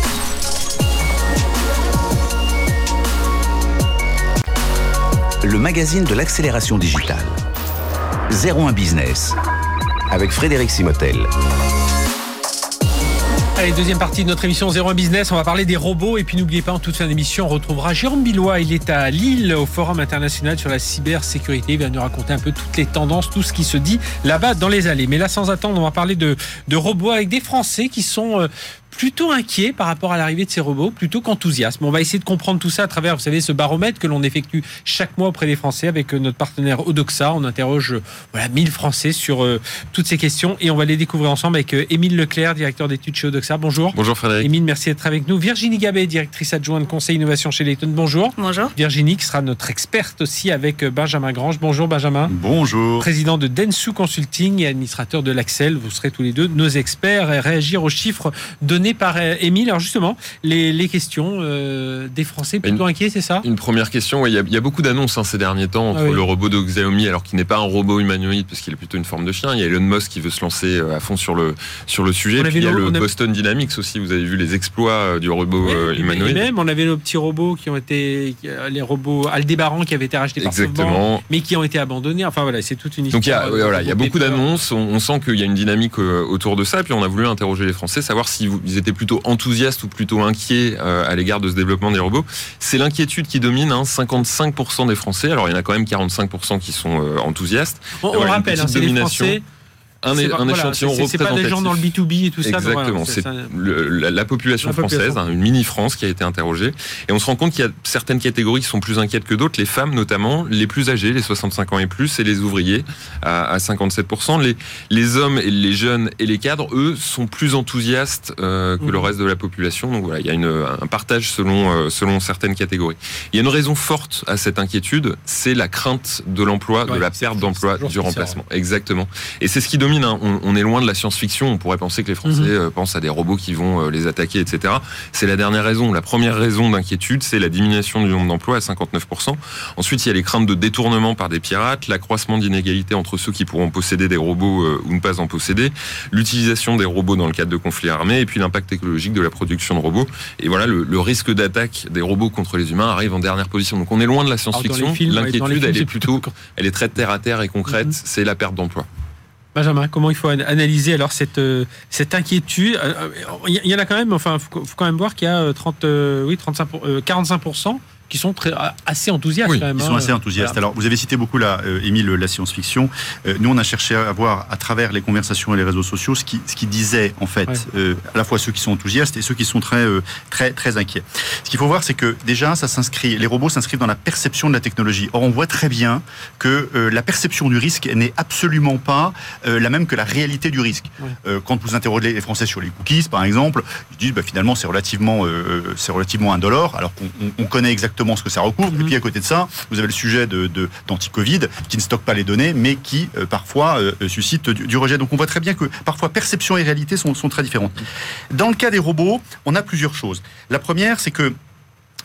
le magazine de l'accélération digitale. 01 Business avec Frédéric Simotel. Allez, deuxième partie de notre émission 01 Business, on va parler des robots. Et puis n'oubliez pas en toute fin d'émission, on retrouvera Jérôme Billois, il est à Lille au Forum international sur la cybersécurité, il va nous raconter un peu toutes les tendances, tout ce qui se dit là-bas dans les allées. Mais là sans attendre, on va parler de, robots avec des Français qui sont euh, plutôt inquiet par rapport à l'arrivée de ces robots, plutôt qu'enthousiasme. On va essayer de comprendre tout ça à travers, vous savez, ce baromètre que l'on effectue chaque mois auprès des Français avec euh, notre partenaire Odoxa. On interroge euh, voilà 1000 Français sur euh, toutes ces questions et on va les découvrir ensemble avec Émile Leclerc, directeur d'études chez Odoxa. Bonjour. Bonjour Frédéric. Émile, merci d'être avec nous. Virginie Gabet, directrice adjointe conseil innovation chez Layton. Bonjour. Bonjour. Virginie qui sera notre experte aussi avec Benjamin Grange. Bonjour Benjamin. Bonjour. Président de Densu Consulting et administrateur de l'Axel. Vous serez tous les deux nos experts et réagir aux chiffres par Émile alors justement, les, questions euh, des Français plutôt inquiets, c'est ça? Une première question, il y, a beaucoup d'annonces hein, ces derniers temps entre ah le robot de Xiaomi, alors qu'il n'est pas un robot humanoïde parce qu'il est plutôt une forme de chien. Il y a Elon Musk qui veut se lancer euh, à fond sur le, sur le sujet. Puis il y a le Boston Dynamics aussi, vous avez vu les exploits euh, du robot humanoïde. Et même, on avait nos petits robots qui ont été, les robots Aldébaran qui avaient été rachetés par Exactement. mais qui ont été abandonnés. Enfin voilà, c'est toute une histoire. Donc il y a, voilà, il y a beaucoup d'annonces, on, sent qu'il y a une dynamique autour de ça, puis on a voulu interroger les Français, savoir s'ils étaient plutôt enthousiastes ou plutôt inquiet euh, à l'égard de ce développement des robots. C'est l'inquiétude qui domine, 55% hein, des Français. Alors il y en a quand même 45% qui sont euh, enthousiastes. On, rappelle, hein, c'est les Français un, un échantillon représentatif. C'est pas des gens dans le B2B et tout ça. Exactement. c'est la, population française, hein, une mini France qui a été interrogée. Et on se rend compte qu'il y a certaines catégories qui sont plus inquiètes que d'autres. Les femmes, notamment, les plus âgées, les 65 ans et plus, et les ouvriers à, 57%. Les, les hommes, et les jeunes et les cadres, eux, sont plus enthousiastes euh, que le mmh. reste de la population. Donc voilà, il y a une, un partage selon, euh, selon certaines catégories. Il y a une raison forte à cette inquiétude, c'est la crainte de l'emploi, de la perte d'emploi, du remplacement. Exactement. Et c'est ce qui domine. Hein. On, est loin de la science-fiction. On pourrait penser que les Français mhm. euh, pensent à des robots qui vont euh, les attaquer, etc. C'est la dernière raison. La première raison d'inquiétude, c'est la diminution du nombre d'emplois à 59%. Ensuite, il y a les craintes de détournement par des pirates, l'accroissement d'inégalités entre ceux qui pourront posséder des robots euh, ou ne pas en posséder, l'utilisation des robots dans le cadre de conflits armés, et puis l'impact écologique de la production de robots. Et voilà, le, risque d'attaque des robots contre les humains arrive en dernière position. Donc on est loin de la science-fiction. L'inquiétude, elle est plutôt, elle est très terre à terre et concrète. Mhm. C'est la perte d'emploi. Benjamin, comment il faut analyser alors cette, euh, cette inquiétude Il y en a quand même, enfin, faut, faut quand même voir qu'il y a 30, euh, oui, 35, 45% qui sont très, assez enthousiastes. Oui, ils sont hein. assez enthousiastes. Alors, vous avez cité beaucoup, là, euh, Émile, la science-fiction. Euh, nous, on a cherché à voir, à travers les conversations et les réseaux sociaux, ce qui, ce qui disait, en fait, euh, à la fois ceux qui sont enthousiastes et ceux qui sont très, très, très inquiets. Ce qu'il faut voir, c'est que déjà, ça s'inscrit, les robots s'inscrivent dans la perception de la technologie. Or, on voit très bien que la perception du risque n'est absolument pas la même que la réalité du risque. quand vous interrogez les Français sur les cookies, par exemple, ils disent, bah, finalement, c'est relativement, c'est relativement indolore, alors qu'on connaît exactement ce que ça recouvre. Et puis à côté de ça, vous avez le sujet de, d'anti-Covid qui ne stocke pas les données, mais qui euh, parfois euh, suscite du, rejet. Donc on voit très bien que parfois perception et réalité sont, sont très différentes. Dans le cas des robots, on a plusieurs choses. La première, c'est que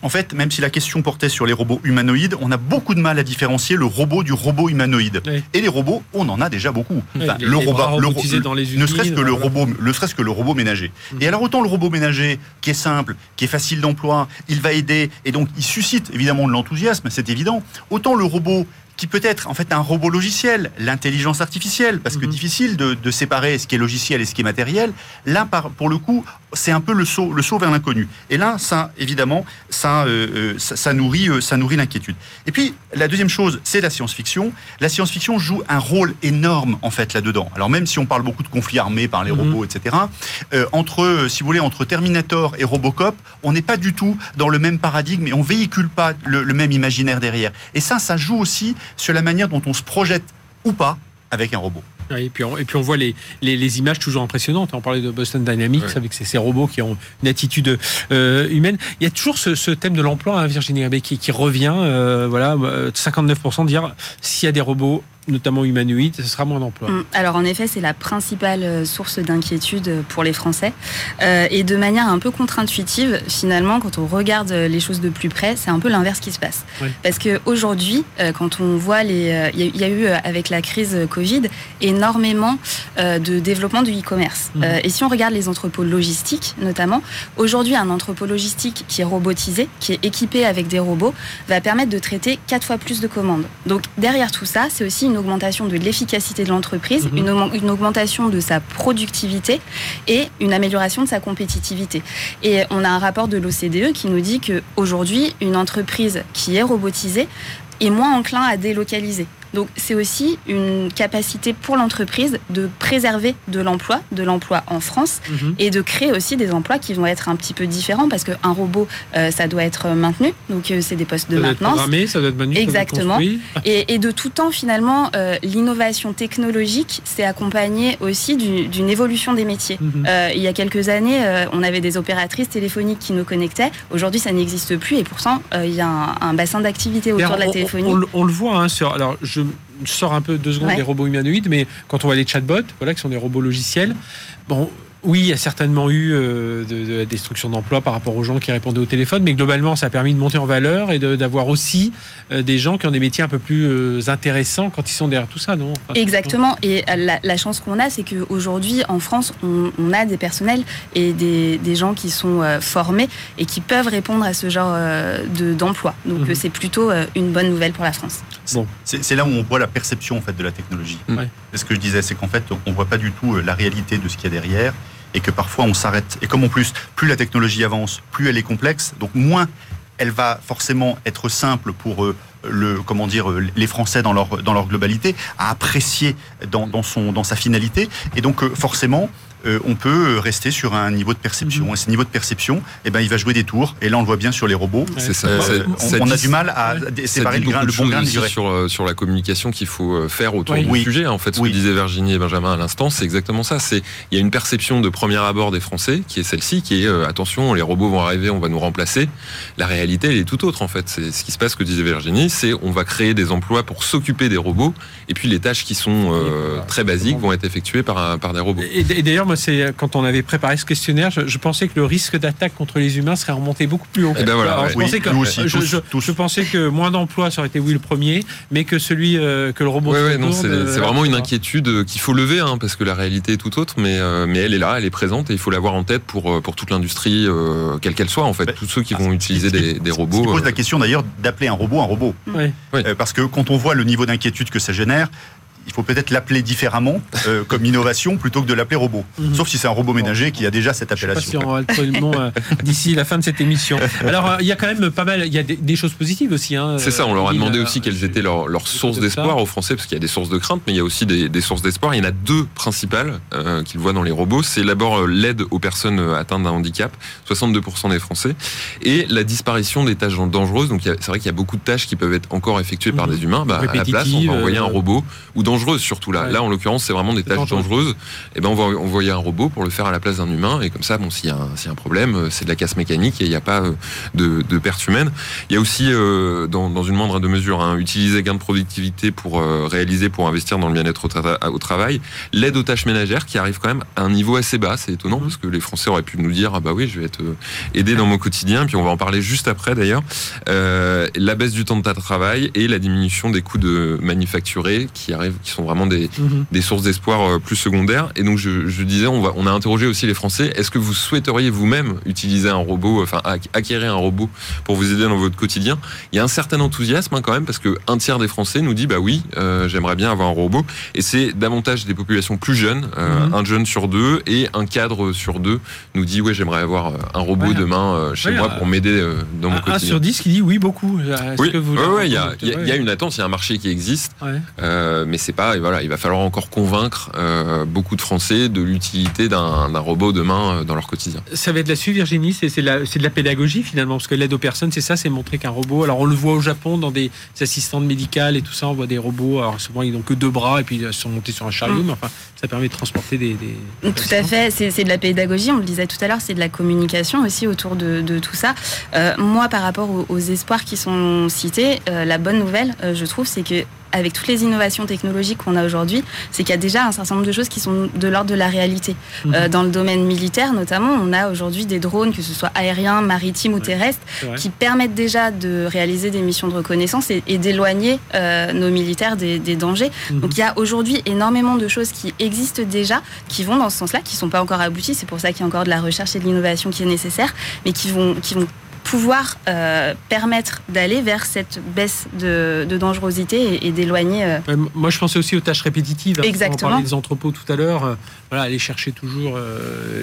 en fait, même si la question portait sur les robots humanoïdes, on a beaucoup de mal à différencier le robot du robot humanoïde. Et les robots, on en a déjà beaucoup. le robot, le, dans les ne serait-ce que le robot, ne serait-ce que le robot ménager. Mm. Et alors autant le robot ménager, qui est simple, qui est facile d'emploi, il va aider et donc il suscite évidemment de l'enthousiasme, c'est évident. Autant le robot qui peut être en fait un robot logiciel, l'intelligence artificielle, parce que mhm. difficile de, séparer ce qui est logiciel et ce qui est matériel. Là, pour le coup, c'est un peu le saut, le saut vers l'inconnu. Et là, ça, évidemment, ça, euh, euh, ça, nourrit, euh, ça nourrit l'inquiétude. Et puis, la deuxième chose, c'est la science-fiction. La science-fiction joue un rôle énorme en fait là-dedans. Alors même si on parle beaucoup de conflits armés par les mhm. robots, etc. entre, si vous voulez, entre Terminator et Robocop, on n'est pas du tout dans le même paradigme et on véhicule pas le, le même imaginaire derrière. Et ça, ça joue aussi sur la manière dont on se projette ou pas avec un robot. Et, puis on, et puis on voit les, les, images toujours impressionnantes. On parlait de Boston Dynamics avec ces, robots qui ont une attitude euh, humaine. Il y a toujours ce, thème de l'emploi, hein, Virginie qui, qui revient. Euh, voilà, 59% euh, dire s'il y a des robots notamment humanoïdes, ce sera moins d'emplois. Mm. Alors en effet, c'est la principale euh, source d'inquiétude pour les Français. Euh, et de manière un peu contre-intuitive, finalement, quand on regarde les choses de plus près, c'est un peu l'inverse qui se passe. Parce qu'aujourd'hui, euh, quand on voit les... Il y, a eu, avec la crise Covid, énormément de développement du e-commerce. Mm. et si on regarde les entrepôts logistiques, notamment, aujourd'hui, un entrepôt logistique qui est robotisé, qui est équipé avec des robots, va permettre de traiter quatre fois plus de commandes. Donc derrière tout ça, c'est aussi une une augmentation de l'efficacité de l'entreprise, mhm. une, augmentation de sa productivité et une amélioration de sa compétitivité. Et on a un rapport de l'OCDE qui nous dit qu'aujourd'hui, une entreprise qui est robotisée est moins enclin à délocaliser. Donc c'est aussi une capacité pour l'entreprise de préserver de l'emploi, de l'emploi en France, mhm. et de créer aussi des emplois qui vont être un petit peu différents parce qu'un robot, euh, ça doit être maintenu, donc euh, c'est des postes de maintenance. ça doit être maintenu, Exactement. et, et, de tout temps, finalement, euh, l'innovation technologique s'est accompagnée aussi d'une évolution des métiers. Mhm. il y a quelques années, on avait des opératrices téléphoniques qui nous connectaient. Aujourd'hui, ça n'existe plus, et pourtant, il y a un, bassin d'activité autour de la téléphonie. On, le voit, hein, sur, alors je sors un peu deux secondes des robots humanoïdes, mais quand on voit les chatbots, voilà, qui sont des robots logiciels, bon, oui, il y a certainement eu euh, de, la destruction d'emplois par rapport aux gens qui répondaient au téléphone, mais globalement, ça a permis de monter en valeur et d'avoir aussi euh, des gens qui ont des métiers un peu plus euh, intéressants quand ils sont derrière tout ça, non? Exactement. Et la, chance qu'on a, c'est qu'aujourd'hui, en France, on, a des personnels et des, gens qui sont formés et qui peuvent répondre à ce genre d'emploi. Donc, mhm. c'est plutôt une bonne nouvelle pour la France. Bon. C'est là où on voit la perception en fait de la technologie. C'est ce que je disais, c'est qu'en fait, on voit pas du tout la réalité de ce qu'il y a derrière et que parfois on s'arrête. Et comme en plus, plus la technologie avance, plus elle est complexe, donc moins elle va forcément être simple pour euh, le, comment dire, les Français dans leur, dans leur globalité, à apprécier dans, dans, son, dans sa finalité. Et donc, forcément, euh, on peut rester sur un niveau de perception. Mhm. Et ce niveau de perception, eh ben, il va jouer des tours. Et là, on le voit bien sur les robots. C'est ça. Euh, on, a du mal à séparer le, bon grain du sur, euh, sur la communication qu'il faut faire autour du sujet. En fait, ce que disaient Virginie et Benjamin à l'instant, c'est exactement ça. C'est il y a une perception de premier abord des Français qui est celle-ci, qui est attention, les robots vont arriver, on va nous remplacer. La réalité, elle est tout autre en fait. C'est ce qui se passe, ce que disait Virginie, c'est on va créer des emplois pour s'occuper des robots, et puis les tâches qui sont très basiques vont être effectuées par, par des robots. Et, et d'ailleurs, c'est quand on avait préparé ce questionnaire, je, pensais que le risque d'attaque contre les humains serait remonté beaucoup plus haut. Eh ben je, pensais que, je, pensais que moins d'emplois, ça aurait été oui le premier, mais que celui euh, que le robot. c'est euh, vraiment une inquiétude euh, qu'il faut lever, hein, parce que la réalité est tout autre, mais, mais elle est là, elle est présente, et il faut l'avoir en tête pour, pour toute l'industrie, quelle qu'elle soit, en fait, tous ceux qui vont utiliser des, des, robots. pose la question d'ailleurs d'appeler un robot un robot. parce que quand on voit le niveau d'inquiétude que ça génère, il faut peut-être l'appeler différemment euh, comme innovation plutôt que de l'appeler robot. Mhm. Sauf si c'est un robot ménager qui a déjà cette appellation. Je sais pas si on va le nom euh, d'ici la fin de cette émission. Alors euh, il y a quand même pas mal, il y a des, choses positives aussi. Hein, c'est ça, on leur a demandé aussi quelles étaient leurs, sources d'espoir aux Français, parce qu'il y a des sources de crainte, mais il y a aussi des, sources d'espoir. Il y en a deux principales qu'ils voient dans les robots. C'est d'abord l'aide aux personnes atteintes d'un handicap, 62% des Français, et la disparition des tâches dangereuses. Donc c'est vrai qu'il y a beaucoup de tâches qui peuvent être encore effectuées par mhm. des humains. Bah, à la place, on va envoyer un robot ou dans dangereuses surtout là. Là, en l'occurrence, c'est vraiment des tâches dangereuses. Et eh ben, on va envoyer un robot pour le faire à la place d'un humain. Et comme ça, bon, s'il y, a un problème, euh, c'est de la casse mécanique et il n'y a pas euh, de, de, perte humaine. Il y a aussi, euh, dans, une moindre de mesure, hein, utiliser gain de productivité pour réaliser, pour investir dans le bien-être au, travail. L'aide aux tâches ménagères qui arrive quand même à un niveau assez bas. C'est étonnant mmh. parce que les Français auraient pu nous dire, ah bah oui, je vais être aidé dans mon quotidien. Puis on va en parler juste après d'ailleurs. la baisse du temps de travail et la diminution des coûts de manufacturer qui arrivent, qui sont vraiment Mhm. des, sources d'espoir euh, plus secondaires. Et donc, je, disais, on, va, on a interrogé aussi les Français. Est-ce que vous souhaiteriez vous-même utiliser un robot, enfin, acquérir un robot pour vous aider dans votre quotidien? Il y a un certain enthousiasme hein, quand même, parce que un tiers des Français nous dit, bah oui, euh, j'aimerais bien avoir un robot. Et c'est davantage des populations plus jeunes, euh, mhm. un jeune sur deux et un cadre sur deux nous dit, ouais, j'aimerais avoir un robot demain chez moi pour m'aider dans mon quotidien. Un sur dix qui dit oui, beaucoup. Oui, il y, a une attente, il y a un marché qui existe, mais c'est pas voilà, il va falloir encore convaincre euh, beaucoup de Français de l'utilité d'un robot demain euh, dans leur quotidien. Ça va être la suite, Virginie C'est de la pédagogie finalement, parce que l'aide aux personnes, c'est ça, c'est montrer qu'un robot. Alors on le voit au Japon dans des assistantes médicales et tout ça, on voit des robots. Alors souvent ils n'ont que deux bras et puis ils sont montés sur un chariot, mm. mais enfin ça permet de transporter des. tout à fait, c'est de la pédagogie. On le disait tout à l'heure, c'est de la communication aussi autour de, tout ça. Euh, moi, par rapport aux, espoirs qui sont cités, la bonne nouvelle, je trouve, c'est que avec toutes les innovations technologiques qu'on a aujourd'hui, c'est qu'il y a déjà un certain nombre de choses qui sont de l'ordre de la réalité. Mhm. Euh, dans le domaine militaire, notamment, on a aujourd'hui des drones, que ce soit aériens, maritimes ou terrestres, qui permettent déjà de réaliser des missions de reconnaissance et, d'éloigner euh, nos militaires des, dangers. Mhm. Donc il y a aujourd'hui énormément de choses qui existent déjà, qui vont dans ce sens-là, qui ne sont pas encore abouties. C'est pour ça qu'il y a encore de la recherche et de l'innovation qui est nécessaire, mais qui vont, qui vont pouvoir euh, permettre d'aller vers cette baisse de, dangerosité et, d'éloigner. Euh, moi, je pensais aussi aux tâches répétitives. Hein, Exactement. On parlait des entrepôts tout à l'heure. Euh, voilà, aller chercher toujours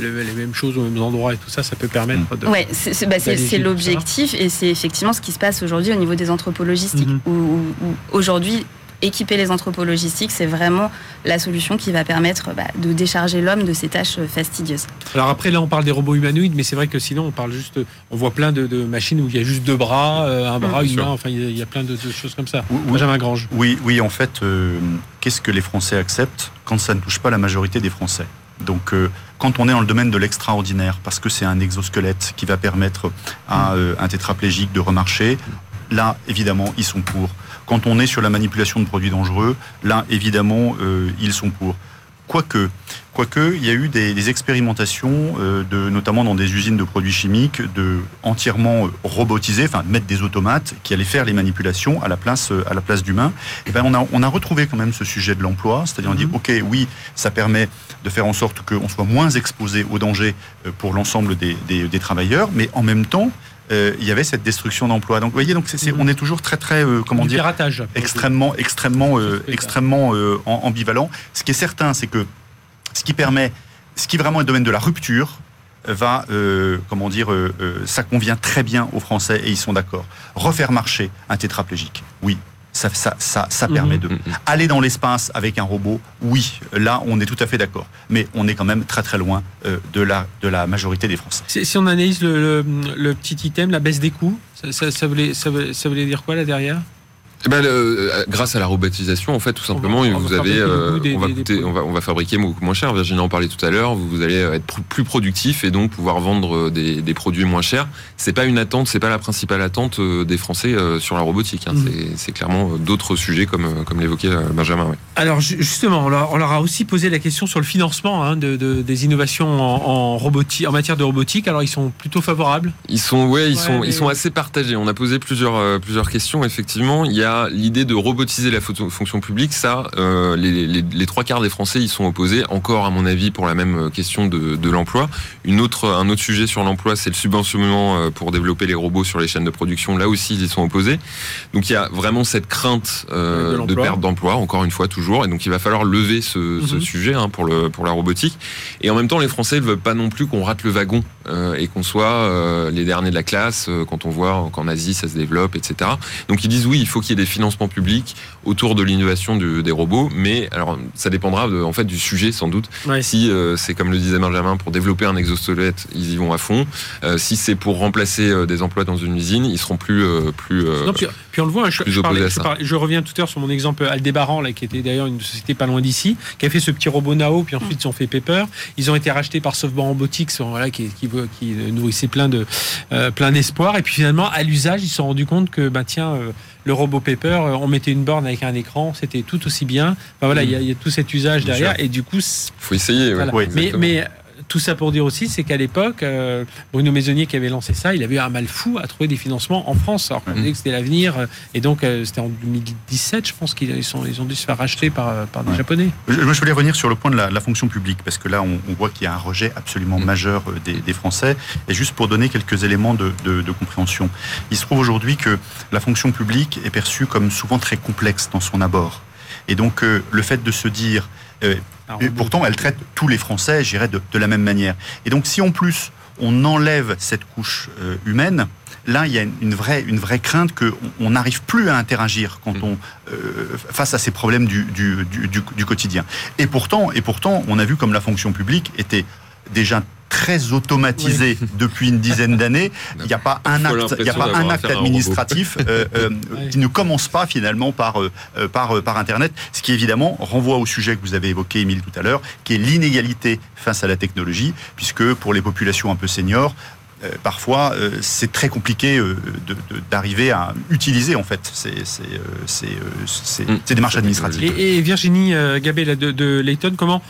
les, mêmes choses aux mêmes endroits et tout ça, ça peut permettre de. Oui, c'est bah, l'objectif et c'est effectivement ce qui se passe aujourd'hui au niveau des entrepôts logistiques. Mhm. où aujourd'hui, équiper les entrepôts logistiques, c'est vraiment la solution qui va permettre bah, de décharger l'homme de ses tâches fastidieuses. Alors après, là, on parle des robots humanoïdes, mais c'est vrai que sinon, on parle juste, on voit plein de, machines où il y a juste deux bras, euh, un bras humain, enfin, il y, a plein de, choses comme ça. Oui, Benjamin Grange. Oui, oui, en fait, euh, qu'est-ce que les Français acceptent quand ça ne touche pas la majorité des Français? Donc, euh, quand on est dans le domaine de l'extraordinaire, parce que c'est un exosquelette qui va permettre à un tétraplégique de remarcher, là, évidemment, ils sont pour. Quand on est sur la manipulation de produits dangereux, là, évidemment, euh, ils sont pour. Quoique, quoique, il y a eu des, expérimentations, euh, de, notamment dans des usines de produits chimiques, de entièrement euh, robotiser, enfin mettre des automates qui allaient faire les manipulations à la place, à la place d'humains. Et eh ben on a, on a retrouvé quand même ce sujet de l'emploi, c'est-à-dire on dit mhm. ok, oui, ça permet de faire en sorte qu'on soit moins exposé aux dangers pour l'ensemble des, des travailleurs, mais en même temps, euh, il y avait cette destruction d'emplois. Donc, vous voyez, donc c'est, on est toujours très, très, euh, comment dire, extrêmement, extrêmement, euh, extrêmement ambivalent. Ce qui est certain, c'est que ce qui permet, ce qui vraiment est le domaine de la rupture, va, comment dire, ça convient très bien aux Français et ils sont d'accord. Refaire marcher un tétraplégique, oui, ça, ça, ça, mhm. permet de mhm. aller dans l'espace avec un robot. Oui, là, on est tout à fait d'accord. Mais on est quand même très très loin euh, de, la, de la majorité des Français. Si on analyse le, le, petit item, la baisse des coûts, ça, ça, voulait, ça, voulait dire quoi là derrière? Eh ben, euh, grâce à la robotisation, en fait, tout simplement, vous avez, euh, on, va on, va, on va fabriquer beaucoup moins cher. Virginie en parlait tout à l'heure. Vous, allez être plus productif et donc pouvoir vendre des, des produits moins chers. C'est pas une attente, c'est pas la principale attente euh, des Français sur la robotique. Hein. Mm. C'est clairement d'autres sujets comme comme l'évoquait Benjamin. Alors justement, on leur, a aussi posé la question sur le financement hein, de, des innovations en, robotique, en matière de robotique. Alors ils sont plutôt favorables? Ils sont, ouais, ils sont, ils sont assez partagés. On a posé plusieurs plusieurs questions. Effectivement, il y a l'idée de robotiser la fonction publique, ça, euh, les, trois quarts des Français y sont opposés. Encore, à mon avis, pour la même question de, l'emploi. Une autre, un autre sujet sur l'emploi, c'est le subventionnement euh, pour développer les robots sur les chaînes de production. Là aussi, ils y sont opposés. Donc, il y a vraiment cette crainte euh, de, perte d'emploi, encore une fois, toujours. Et donc, il va falloir lever ce, mhm. sujet hein, pour, le, pour la robotique. Et en même temps, les Français ne veulent pas non plus qu'on rate le wagon et qu'on soit les derniers de la classe quand on voit qu'en Asie, ça se développe, etc. Donc, ils disent oui, il faut qu'il y ait des financements publics autour de l'innovation des robots, mais alors ça dépendra de, en fait du sujet sans doute. Si euh, c'est comme le disait Benjamin pour développer un exosquelette, ils y vont à fond. Euh, si c'est pour remplacer euh, des emplois dans une usine, ils seront plus plus. puis, on le voit. Je, je, reviens tout à l'heure sur mon exemple Aldébaran, là, qui était d'ailleurs une société pas loin d'ici, qui a fait ce petit robot Nao, puis ensuite ils ont fait Pepper. Ils ont été rachetés par Softbank Robotics, voilà, qui, qui, qui nourrissait plein de plein d'espoir. Et puis finalement, à l'usage, ils se sont rendus compte que bah tiens le robot paper, euh, on mettait une borne avec un écran, c'était tout aussi bien. voilà, il y, a tout cet usage derrière, et du coup, faut essayer. mais, mais tout ça pour dire aussi, c'est qu'à l'époque, euh, Bruno Maisonnier qui avait lancé ça, il avait eu un mal fou à trouver des financements en France. Alors qu'on disait que c'était l'avenir. Euh, et donc, euh, c'était en 2017, je pense qu'ils ils ont dû se faire racheter par, par des Japonais. Je, je, voulais revenir sur le point de la, fonction publique, parce que là, on, voit qu'il y a un rejet absolument mm. majeur des, Français. Et juste pour donner quelques éléments de, de compréhension, il se trouve aujourd'hui que la fonction publique est perçue comme souvent très complexe dans son abord. Et donc, le fait de se dire et pourtant, elle traite tous les Français, j'irais, de, de, la même manière. Et donc, si en plus on enlève cette couche euh, humaine, là, il y a une vraie, une vraie crainte qu'on n'arrive plus à interagir quand mm. on, euh, face à ces problèmes du, du, du, du, quotidien. Et pourtant, et pourtant, on a vu comme la fonction publique était déjà très automatisé depuis une dizaine d'années. Il n'y a pas un acte, il y a pas un acte administratif euh, euh, qui ne commence pas finalement par, euh, par, par Internet, ce qui évidemment renvoie au sujet que vous avez évoqué, Émile, tout à l'heure, qui est l'inégalité face à la technologie, puisque pour les populations un peu seniors, parfois c'est très compliqué d'arriver à utiliser en fait ces, ces, mm. démarches administratives. Et, Virginie Gabé de, de Layton, comment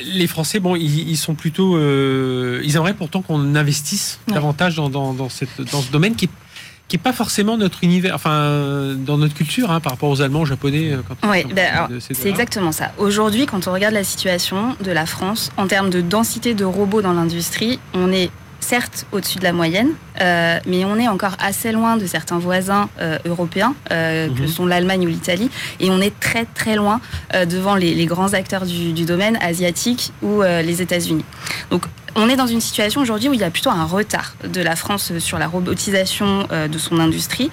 les Français, bon, ils, sont plutôt, euh, ils aimeraient pourtant qu'on investisse davantage dans, dans, ce domaine qui qui n'est pas forcément notre univers, enfin dans notre culture hein, par rapport aux Allemands, aux Japonais. Euh, oui, ben, c'est exactement ça. Aujourd'hui, quand on regarde la situation de la France en termes de densité de robots dans l'industrie, on est certes au-dessus de la moyenne, euh, mais on est encore assez loin de certains voisins euh, européens, euh, que mhm. sont l'Allemagne ou l'Italie, et on est très très loin devant les, grands acteurs du, du domaine asiatiques ou les États-Unis. Donc on est dans une situation aujourd'hui où il y a plutôt un retard de la France sur la robotisation de son industrie.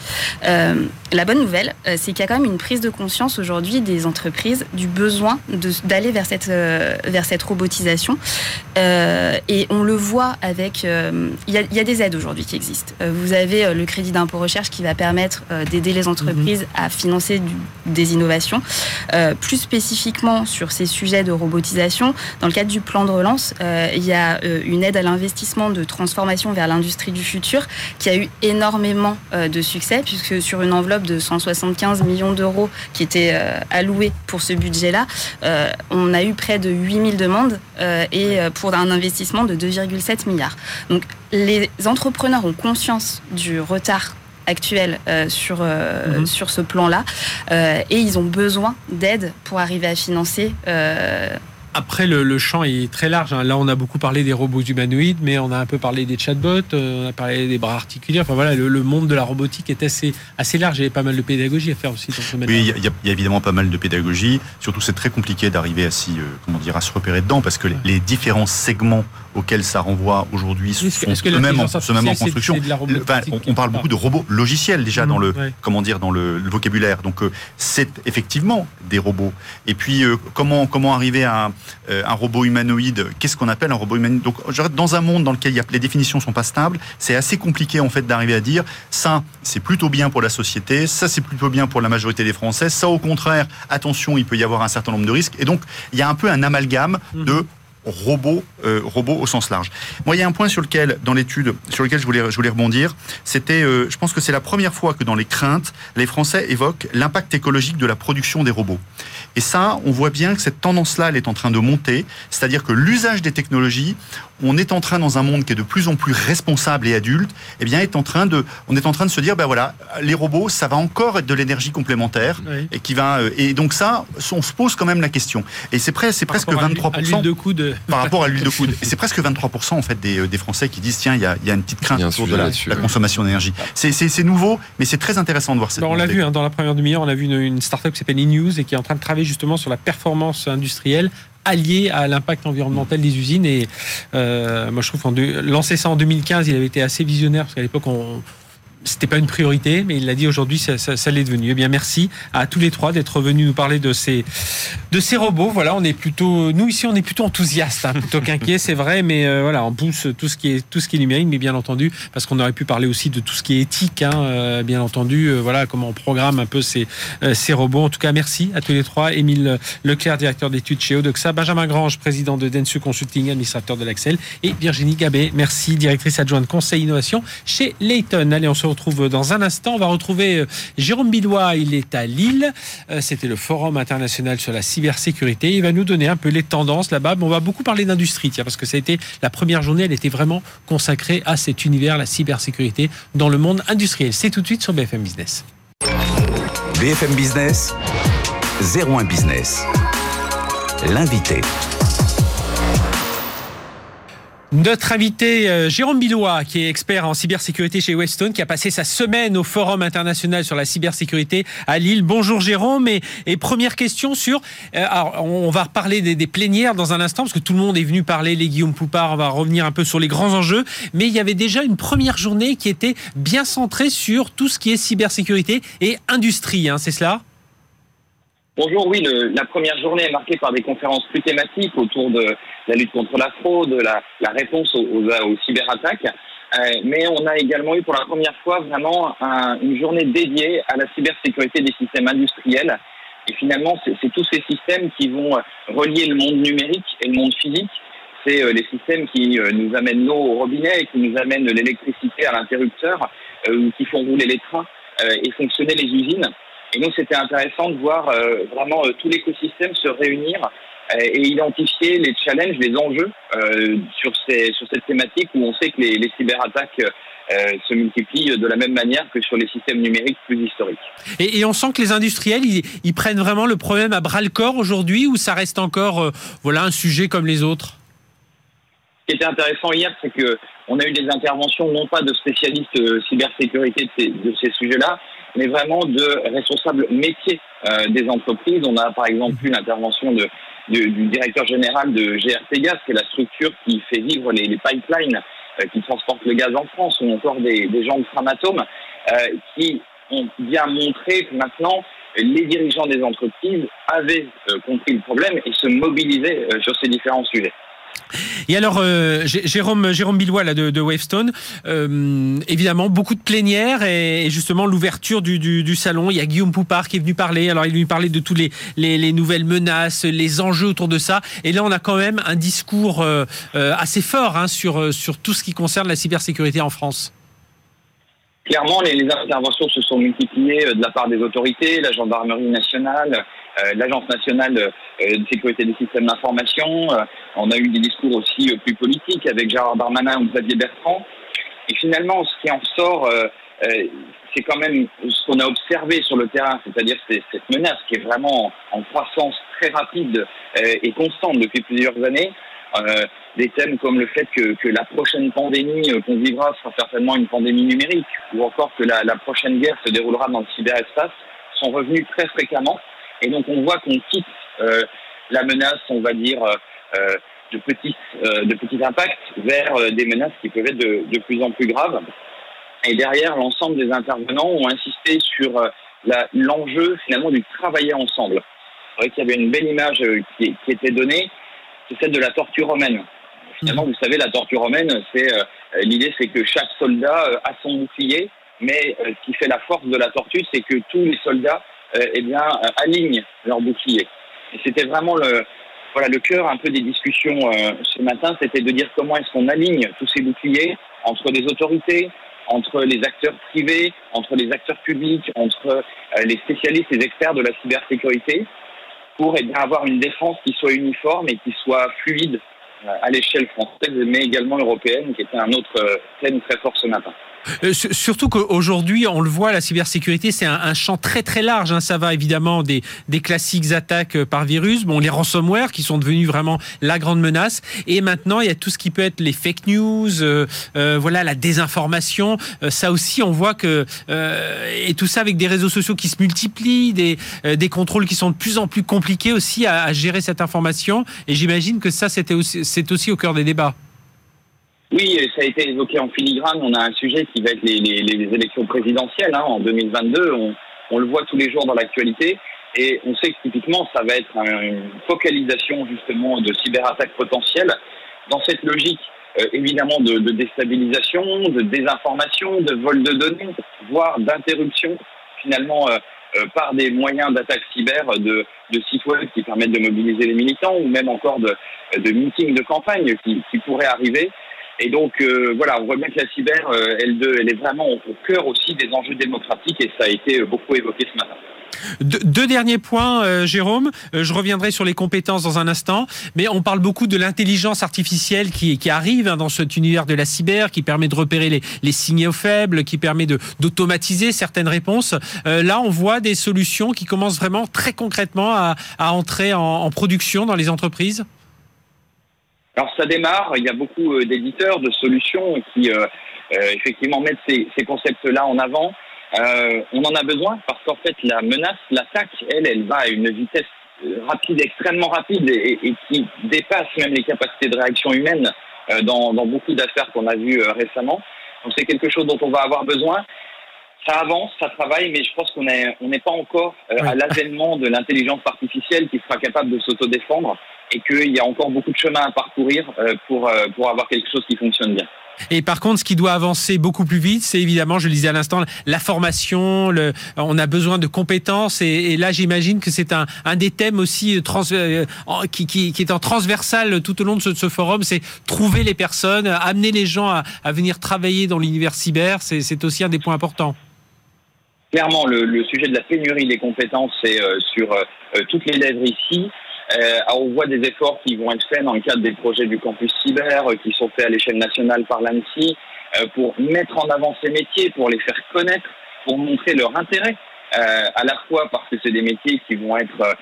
Euh, la bonne nouvelle, euh, c'est qu'il y a quand même une prise de conscience aujourd'hui des entreprises du besoin d'aller vers cette, vers cette robotisation. et on le voit avec... Il y, a, des aides aujourd'hui qui existent. vous avez le crédit d'impôt recherche qui va permettre d'aider les entreprises mhm. à financer des innovations. plus spécifiquement sur ces sujets de robotisation, dans le cadre du plan de relance, il y a euh, une aide à l'investissement de transformation vers l'industrie du futur qui a eu énormément euh, de succès puisque sur une enveloppe de 175 millions d'euros qui était euh, allouée pour ce budget-là, on a eu près de 8000 demandes et pour un investissement de 2,7 milliards. Donc les entrepreneurs ont conscience du retard actuel sur, mhm. sur ce plan-là et ils ont besoin d'aide pour arriver à financer Après, le, champ est très large. Hein. Là, on a beaucoup parlé des robots humanoïdes, mais on a un peu parlé des chatbots, euh, on a parlé des bras articulaires. Enfin voilà, le, monde de la robotique est assez, assez large. Il y a pas mal de pédagogie à faire aussi dans ce domaine. Oui, il y, a, évidemment pas mal de pédagogie. Surtout, c'est très compliqué d'arriver à, si, euh, comment dire, à se repérer dedans parce que les, différents segments auxquels ça renvoie aujourd'hui sont eux-mêmes en, en, construction. on, parle beaucoup de robots logiciels déjà dans le comment dire dans le, vocabulaire. Donc euh, c'est effectivement des robots. Et puis comment comment arriver à euh, un robot humanoïde, qu'est-ce qu'on appelle un robot humanoïde? Donc, dans un monde dans lequel les définitions sont pas stables, c'est assez compliqué en fait d'arriver à dire ça, c'est plutôt bien pour la société, ça, c'est plutôt bien pour la majorité des Français, ça, au contraire, attention, il peut y avoir un certain nombre de risques. Et donc, il y a un peu un amalgame de mhm. Robots, euh, robots au sens large. Moi, il y a un point sur lequel, dans l'étude, sur lequel je voulais, rebondir, c'était, euh, je pense que c'est la première fois que dans les craintes, les Français évoquent l'impact écologique de la production des robots. Et ça, on voit bien que cette tendance-là, elle est en train de monter. C'est-à-dire que l'usage des technologies, on est en train dans un monde qui est de plus en plus responsable et adulte, eh bien, est en train de, on est en train de se dire, ben voilà, les robots, ça va encore être de l'énergie complémentaire et qui va, euh, et donc ça, on se pose quand même la question. Et c'est presque, c'est presque 23 de coude. par rapport à l'huile de coude. Et c'est presque 23 en fait des, euh, des, Français qui disent, tiens, il y a, y a une petite crainte autour de la, consommation d'énergie. C'est nouveau, mais c'est très intéressant de voir cette. on l'a vu hein, dans la première demi-heure, on a vu une, une startup qui s'appelle e-news et qui est en train de travailler justement sur la performance industrielle allié à l'impact environnemental des usines. Et euh, moi, je trouve qu'en lancer ça en 2015, il avait été assez visionnaire parce qu'à l'époque, on, c'était pas une priorité, mais il l'a dit aujourd'hui, ça, ça, l'est devenu. Eh bien, merci à tous les trois d'être venus nous parler de ces, de ces robots. Voilà, on est plutôt, nous ici, on est plutôt enthousiastes, hein, plutôt qu'inquiets, c'est vrai, mais euh, voilà, on pousse tout ce qui est, tout ce qui est numérique, mais bien entendu, parce qu'on aurait pu parler aussi de tout ce qui est éthique, hein, euh, bien entendu, euh, voilà, comment on programme un peu ces, ces robots. En tout cas, merci à tous les trois. Émile Leclerc, directeur d'études chez Odoxa, Benjamin Grange, président de Densu Consulting, administrateur de l'Axel, et Virginie Gabé, merci, directrice adjointe conseil innovation chez Layton. Allez, on se retrouve dans un instant. On va retrouver euh, Jérôme Billois, il est à Lille. Euh, c'était le Forum international sur la cybersécurité. Il va nous donner un peu les tendances là-bas. on va beaucoup parler d'industrie, parce que ça a été la première journée, elle était vraiment consacrée à cet univers, la cybersécurité, dans le monde industriel. C'est tout de suite sur BFM Business. BFM Business, 01 Business. L'invité. Notre invité euh, Jérôme Bilois, qui est expert en cybersécurité chez Weston, qui a passé sa semaine au Forum international sur la cybersécurité à Lille. Bonjour Jérôme. Et, première question sur, euh, alors on va reparler des, des, plénières dans un instant parce que tout le monde est venu parler, les Guillaume Poupard, on va revenir un peu sur les grands enjeux. Mais il y avait déjà une première journée qui était bien centrée sur tout ce qui est cybersécurité et industrie. Hein, c'est cela? Bonjour, oui, la première journée est marquée par des conférences plus thématiques autour de la lutte contre la fraude, la, la réponse aux, cyberattaques. Euh, mais on a également eu pour la première fois vraiment une journée dédiée à la cybersécurité des systèmes industriels. Et finalement, c'est tous ces systèmes qui vont relier le monde numérique et le monde physique. C'est euh, les systèmes qui euh, nous amènent l'eau au robinet et qui nous amènent l'électricité à l'interrupteur, ou qui font rouler les trains et fonctionner les usines. Et donc, c'était intéressant de voir euh, vraiment euh, tout l'écosystème se réunir euh, et identifier les challenges, les enjeux sur, ces, sur cette thématique où on sait que les, les cyberattaques se multiplient de la même manière que sur les systèmes numériques plus historiques. Et, et on sent que les industriels, ils, ils, prennent vraiment le problème à bras le corps aujourd'hui ou ça reste encore voilà, un sujet comme les autres? Ce qui était intéressant hier, c'est que on a eu des interventions non pas de spécialistes cybersécurité de ces, de ces sujets-là, mais vraiment de responsables métiers euh, des entreprises. On a par exemple eu l'intervention du directeur général de GRT Gas, qui est la structure qui fait vivre les, pipelines euh, qui transportent le gaz en France, ou encore des, des gens de Framatome, euh, qui ont bien montré que maintenant, les dirigeants des entreprises avaient compris le problème et se mobilisaient sur ces différents sujets. Et alors, euh, Jérôme, Jérôme Billois là, de, Wavestone, euh, évidemment, beaucoup de plénières et, justement l'ouverture du, salon. Il y a Guillaume Poupard qui est venu parler. Alors, il lui parlait de toutes les, les, nouvelles menaces, les enjeux autour de ça. Et là, on a quand même un discours euh, assez fort hein, sur, sur tout ce qui concerne la cybersécurité en France. Clairement, les, interventions se sont multipliées de la part des autorités, la gendarmerie nationale, euh, l'Agence nationale euh, de sécurité des systèmes d'information. Euh, on a eu des discours aussi plus politiques avec Gérard Darmanin ou Xavier Bertrand. Et finalement, ce qui en sort c'est quand même ce qu'on a observé sur le terrain, c'est-à-dire cette menace qui est vraiment en croissance très rapide et constante depuis plusieurs années. des thèmes comme le fait que, la prochaine pandémie qu'on vivra sera certainement une pandémie numérique, ou encore que la prochaine guerre se déroulera dans le cyberespace, sont revenus très fréquemment. Et donc on voit qu'on quitte la menace, on va dire, de petits, euh, de petits impacts vers euh, des menaces qui peuvent être de, de, plus en plus graves. Et derrière, l'ensemble des intervenants ont insisté sur euh, l'enjeu finalement du travailler ensemble. C'est vrai qu'il y avait une belle image qui, qui était donnée, c'est celle de la torture romaine. Finalement, vous savez, la torture romaine, c'est l'idée, c'est que chaque soldat a son bouclier, mais ce qui fait la force de la tortue, c'est que tous les soldats, eh bien, alignent leur bouclier. Et c'était vraiment le, voilà, le cœur un peu des discussions euh, ce matin, c'était de dire comment est-ce qu'on aligne tous ces boucliers entre les autorités, entre les acteurs privés, entre les acteurs publics, entre euh, les spécialistes, les experts de la cybersécurité, pour eh avoir une défense qui soit uniforme et qui soit fluide euh, à l'échelle française, mais également européenne, qui était un autre thème très fort ce matin. Euh, surtout qu'aujourd'hui, on le voit, la cybersécurité, c'est un, champ très très large. Hein. Ça va évidemment des, des classiques attaques euh, par virus, bon, les ransomware qui sont devenus vraiment la grande menace. Et maintenant, il y a tout ce qui peut être les fake news, euh, voilà, la désinformation. ça aussi, on voit que et tout ça avec des réseaux sociaux qui se multiplient, des, des contrôles qui sont de plus en plus compliqués aussi à, à gérer cette information. Et j'imagine que ça, c'était c'est aussi au cœur des débats. Oui, ça a été évoqué en filigrane. On a un sujet qui va être les, élections présidentielles hein, en 2022. On, on, le voit tous les jours dans l'actualité. Et on sait que typiquement, ça va être une focalisation justement de cyberattaques potentielles dans cette logique euh, évidemment de, déstabilisation, de désinformation, de vol de données, voire d'interruption finalement euh, euh, par des moyens d'attaque cyber de, de sites web qui permettent de mobiliser les militants ou même encore de, de meetings de campagne qui, qui pourraient arriver. Et donc, euh, voilà, on voit bien que la cyber, euh, elle, est vraiment au cœur aussi des enjeux démocratiques et ça a été beaucoup évoqué ce matin. deux derniers points, euh, Jérôme. je reviendrai sur les compétences dans un instant, mais on parle beaucoup de l'intelligence artificielle qui, qui arrive hein, dans cet univers de la cyber, qui permet de repérer les, les signaux faibles, qui permet d'automatiser certaines réponses. là, on voit des solutions qui commencent vraiment très concrètement à, à entrer en, en production dans les entreprises. Alors ça démarre, il y a beaucoup euh, d'éditeurs, de solutions qui euh, euh, effectivement mettent ces, concepts-là en avant. on en a besoin parce qu'en fait la menace, l'attaque, elle, elle va à une vitesse rapide, extrêmement rapide et, qui dépasse même les capacités de réaction humaine dans, beaucoup d'affaires qu'on a vues récemment. Donc c'est quelque chose dont on va avoir besoin. Ça avance, ça travaille, mais je pense qu'on n'est on n'est pas encore à l'avènement de l'intelligence artificielle qui sera capable de s'autodéfendre et qu'il y a encore beaucoup de chemin à parcourir euh, pour, euh, pour avoir quelque chose qui fonctionne bien. Et par contre, ce qui doit avancer beaucoup plus vite, c'est évidemment, je le disais à l'instant, la formation. Le, on a besoin de compétences. Et, là, j'imagine que c'est un, un, des thèmes aussi trans, euh, qui, qui, qui, est en transversal tout au long de ce, de ce forum. C'est trouver les personnes, amener les gens à, à venir travailler dans l'univers cyber. C'est aussi un des points importants. Clairement, le, le, sujet de la pénurie des compétences, c'est sur toutes les lèvres ici. Euh, on voit des efforts qui vont être faits dans le cadre des projets du campus cyber euh, qui sont faits à l'échelle nationale par l'ANSI euh, pour mettre en avant ces métiers, pour les faire connaître, pour montrer leur intérêt, à la fois parce que c'est des métiers qui vont être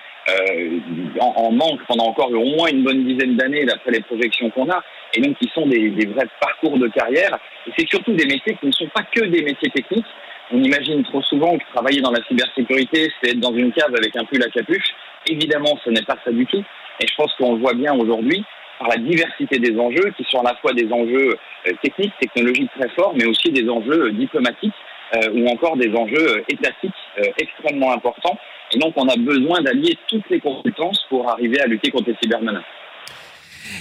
en, manque pendant encore au moins une bonne dizaine d'années d'après les projections qu'on a, et donc qui sont des, des vrais parcours de carrière. Et c'est surtout des métiers qui ne sont pas que des métiers techniques. On imagine trop souvent que travailler dans la cybersécurité, c'est être dans une cave avec un pull à capuche. Évidemment, ce n'est pas ça du tout. Et je pense qu'on le voit bien aujourd'hui par la diversité des enjeux, qui sont à la fois des enjeux euh, techniques, technologiques très forts, mais aussi des enjeux euh, diplomatiques euh, ou encore des enjeux étatiques extrêmement importants. Et donc, on a besoin d'allier toutes les compétences pour arriver à lutter contre les cybermenaces.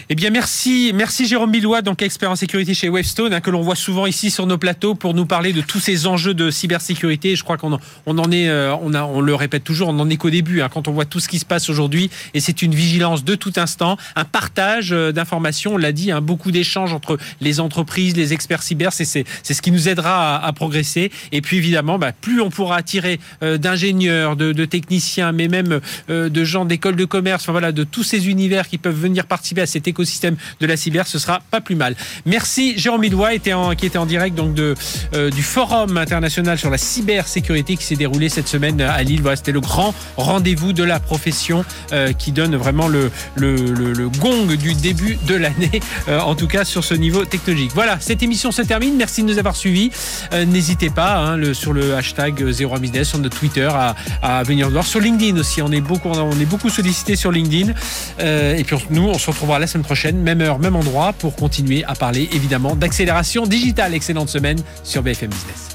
Eh bien, merci, merci Jérôme Millois, donc expert en sécurité chez Wavestone, hein, que l'on voit souvent ici sur nos plateaux pour nous parler de tous ces enjeux de cybersécurité. Je crois qu'on on en est, euh, on, le répète toujours, on en est qu'au début hein, quand on voit tout ce qui se passe aujourd'hui. Et c'est une vigilance de tout instant, un partage euh, d'informations. On l'a dit, hein, beaucoup d'échanges entre les entreprises, les experts cyber. C'est ce qui nous aidera à, progresser. Et puis évidemment, bah, plus on pourra attirer euh, d'ingénieurs, de, de, techniciens, mais même de gens d'écoles de commerce, enfin voilà, de tous ces univers qui peuvent venir participer à ces cet écosystème de la cyber, ce sera pas plus mal. Merci Jérôme Midois, qui était en direct donc de, euh, du Forum international sur la cybersécurité qui s'est déroulé cette semaine à Lille. Voilà, c'était le grand rendez-vous de la profession euh, qui donne vraiment le, le, gong du début de l'année, euh, en tout cas sur ce niveau technologique. Voilà, cette émission se termine. Merci de nous avoir suivis. N'hésitez pas hein, le, sur le hashtag 01 Business, sur notre Twitter, à, à venir voir. Sur LinkedIn aussi, on est beaucoup, on est beaucoup sollicité sur LinkedIn. et puis nous, on se la semaine prochaine, même heure, même endroit, pour continuer à parler évidemment d'accélération digitale. Excellente semaine sur BFM Business.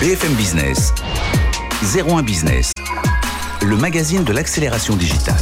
BFM Business, 01 Business, le magazine de l'accélération digitale.